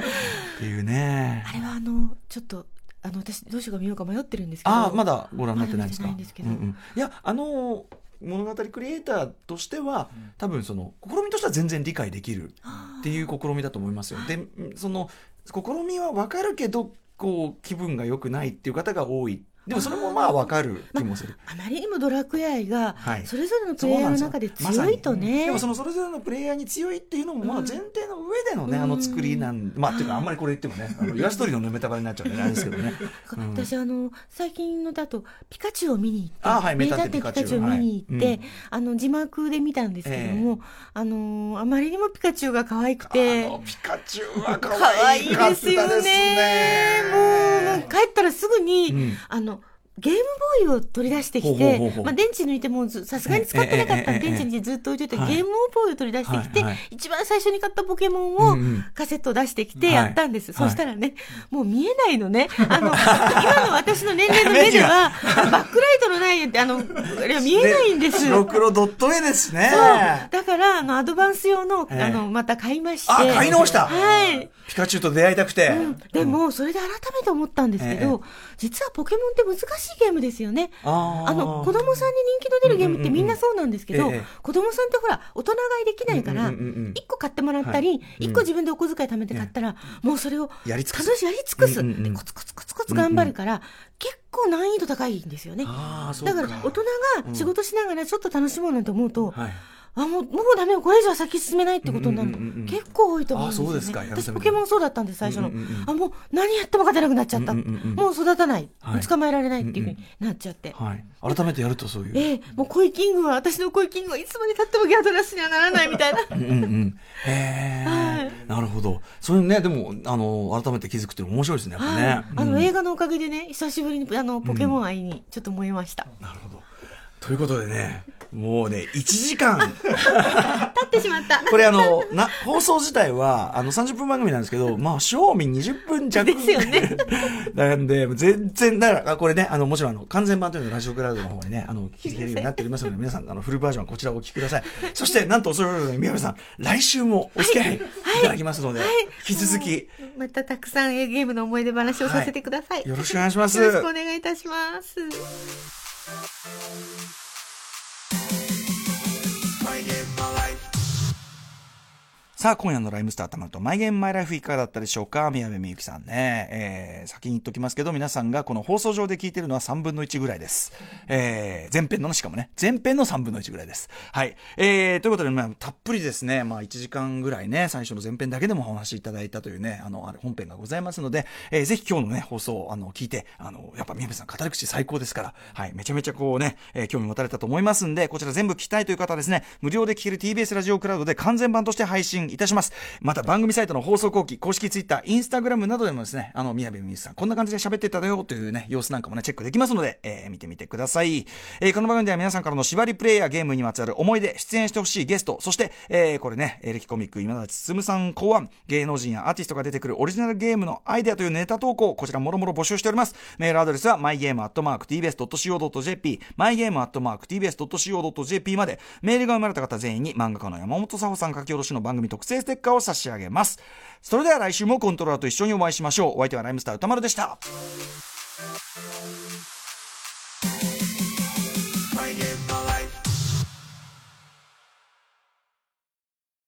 っていうね。あれはあの、ちょっと、あの私どうしようか見ようか迷ってるんですけど。あまだご覧になってないんですか、ま、いうんうん、いやあの物語クリエイターとしては多分その試みとしては全然理解できるっていう試みだと思いますよ。でその試みは分かるけどこう気分が良くないっていう方が多い。でもそれもまあわかる気もする、まあ、まりにもドラクエ愛がそれぞれのプレイヤーの中で強いとね、ま、でもそのそれぞれのプレイヤーに強いっていうのもまあ前提の上でのね、うん、あの作りなんまあっていうかあんまりこれ言ってもね あのイラストリーのネタバレになっちゃうんであれですけどね、うん、私あの最近のだとピカチュウを見に行ってあ、はい、名探偵ピカチュウを見に行って、あの字幕で見たんですけども、えー、あのあまりにもピカチュウが可愛くてピカチュウは可愛いですよね。もう帰ったらすぐに、あのゲームボーイを取り出してきて、まあ、電池抜いてもさすがに使ってなかった電池にずっと置いといて、ゲームボーイを取り出してきて、一番最初に買ったポケモンをカセット出してきてやったんです。そしたらね、もう見えないのね。あの、今の私の年齢の目で は、バックライトのない、あの、あれは見えないんです。白黒ドット絵ですね。そう。だから、あの、アドバンス用の、あの、また買いまして。あ、買い直したはい。ピカチュウと出会いたくて。でも、それで改めて思ったんですけど、実はポケモンって難しいゲームですよね。あの、子供さんに人気の出るゲームってみんなそうなんですけど、子供さんってほら、大人買いできないから、一個買ってもらったり、一個自分でお小遣い貯めて買ったら、もうそれをやり尽くす。やり尽くす。で、コツコツコツコツ頑張るから、結構難易度高いんですよね。だから大人が仕事しながらちょっと楽しもうなんて思うと、あ、もう、もうダメよ、これ以上先進めないってことになるの、結構多いと思うんですよ、ね。あ、そうですか。私、ポケモンそうだったんです、最初の。あ、もう、何やっても勝てなくなっちゃった。もう育たない。捕まえられないっていうふうになっちゃって。はい。改めてやるとそういう。ええもうコイキングは、私のコイキングはいつまでたってもギャドラスにはならないみたいな。うんうん。へえ。なるほど。それね、でも、あの、改めて気づくっていうの面白いですね、やっぱね。あの、映画のおかげでね、久しぶりに、あの、ポケモン愛にちょっと燃えました。なるほど。ということでね、もうね、1時間。経ってしまった。これあの、な、放送自体は、あの、30分番組なんですけど、まあ、賞味20分弱。ですよね。なんで、全然、だから、これね、あの、もちろん、あの、完全版というのはラジオクラウドの方にね、あの、聞けるようになっておりますので、皆さん、あの、フルバージョンこちらをお聞きください。そして、なんと、それぞれ宮部さん、来週もお付き合いいただきますので、はいはい、引き続き。またたくさんゲームの思い出話をさせてください。はい、よろしくお願いします。よろしくお願いいたします。Thank you. さあ、今夜のライムスターたまると、マイゲームマイライフいかがだったでしょうか？宮部みゆきさんね。えー、先に言っときますけど、皆さんがこの放送上で聞いてるのは3分の1ぐらいです。えー、前編のしかもね、前編の3分の1ぐらいです。はい。えー、ということで、まあ、たっぷりですね、まあ、1時間ぐらいね、最初の前編だけでもお話しいただいたというね、あの、あれ本編がございますので、えー、ぜひ今日のね、放送、あの、聞いて、あの、やっぱ宮部さん語り口最高ですから、はい、めちゃめちゃこうね、えー、興味持たれたと思いますんで、こちら全部聞きたいという方はですね、無料で聞ける TBS ラジオクラウドで完全版として配信いたします。また番組サイトの放送後期、公式ツイッター、インスタグラムなどでもですね、あの、宮部みゆさん、こんな感じで喋ってただよというね、様子なんかもね、チェックできますので、えー、見てみてください。えー、この番組では皆さんからの縛りプレイやゲームにまつわる思い出、出演してほしいゲスト、そして、えー、これね、エレキコミック今立進さん考案、芸能人やアーティストが出てくるオリジナルゲームのアイデアというネタ投稿、こちらもろもろ募集しております。メールアドレスは、mygame.tbs.co.jp、mygame.tbs.co.jp まで、メールが生まれた方全員に漫画家の山本佐穂さん書き下ろしの番組特特製ステッカーを差し上げます。それでは来週もコントローラーと一緒にお会いしましょう。お相手はライムスター歌丸でした。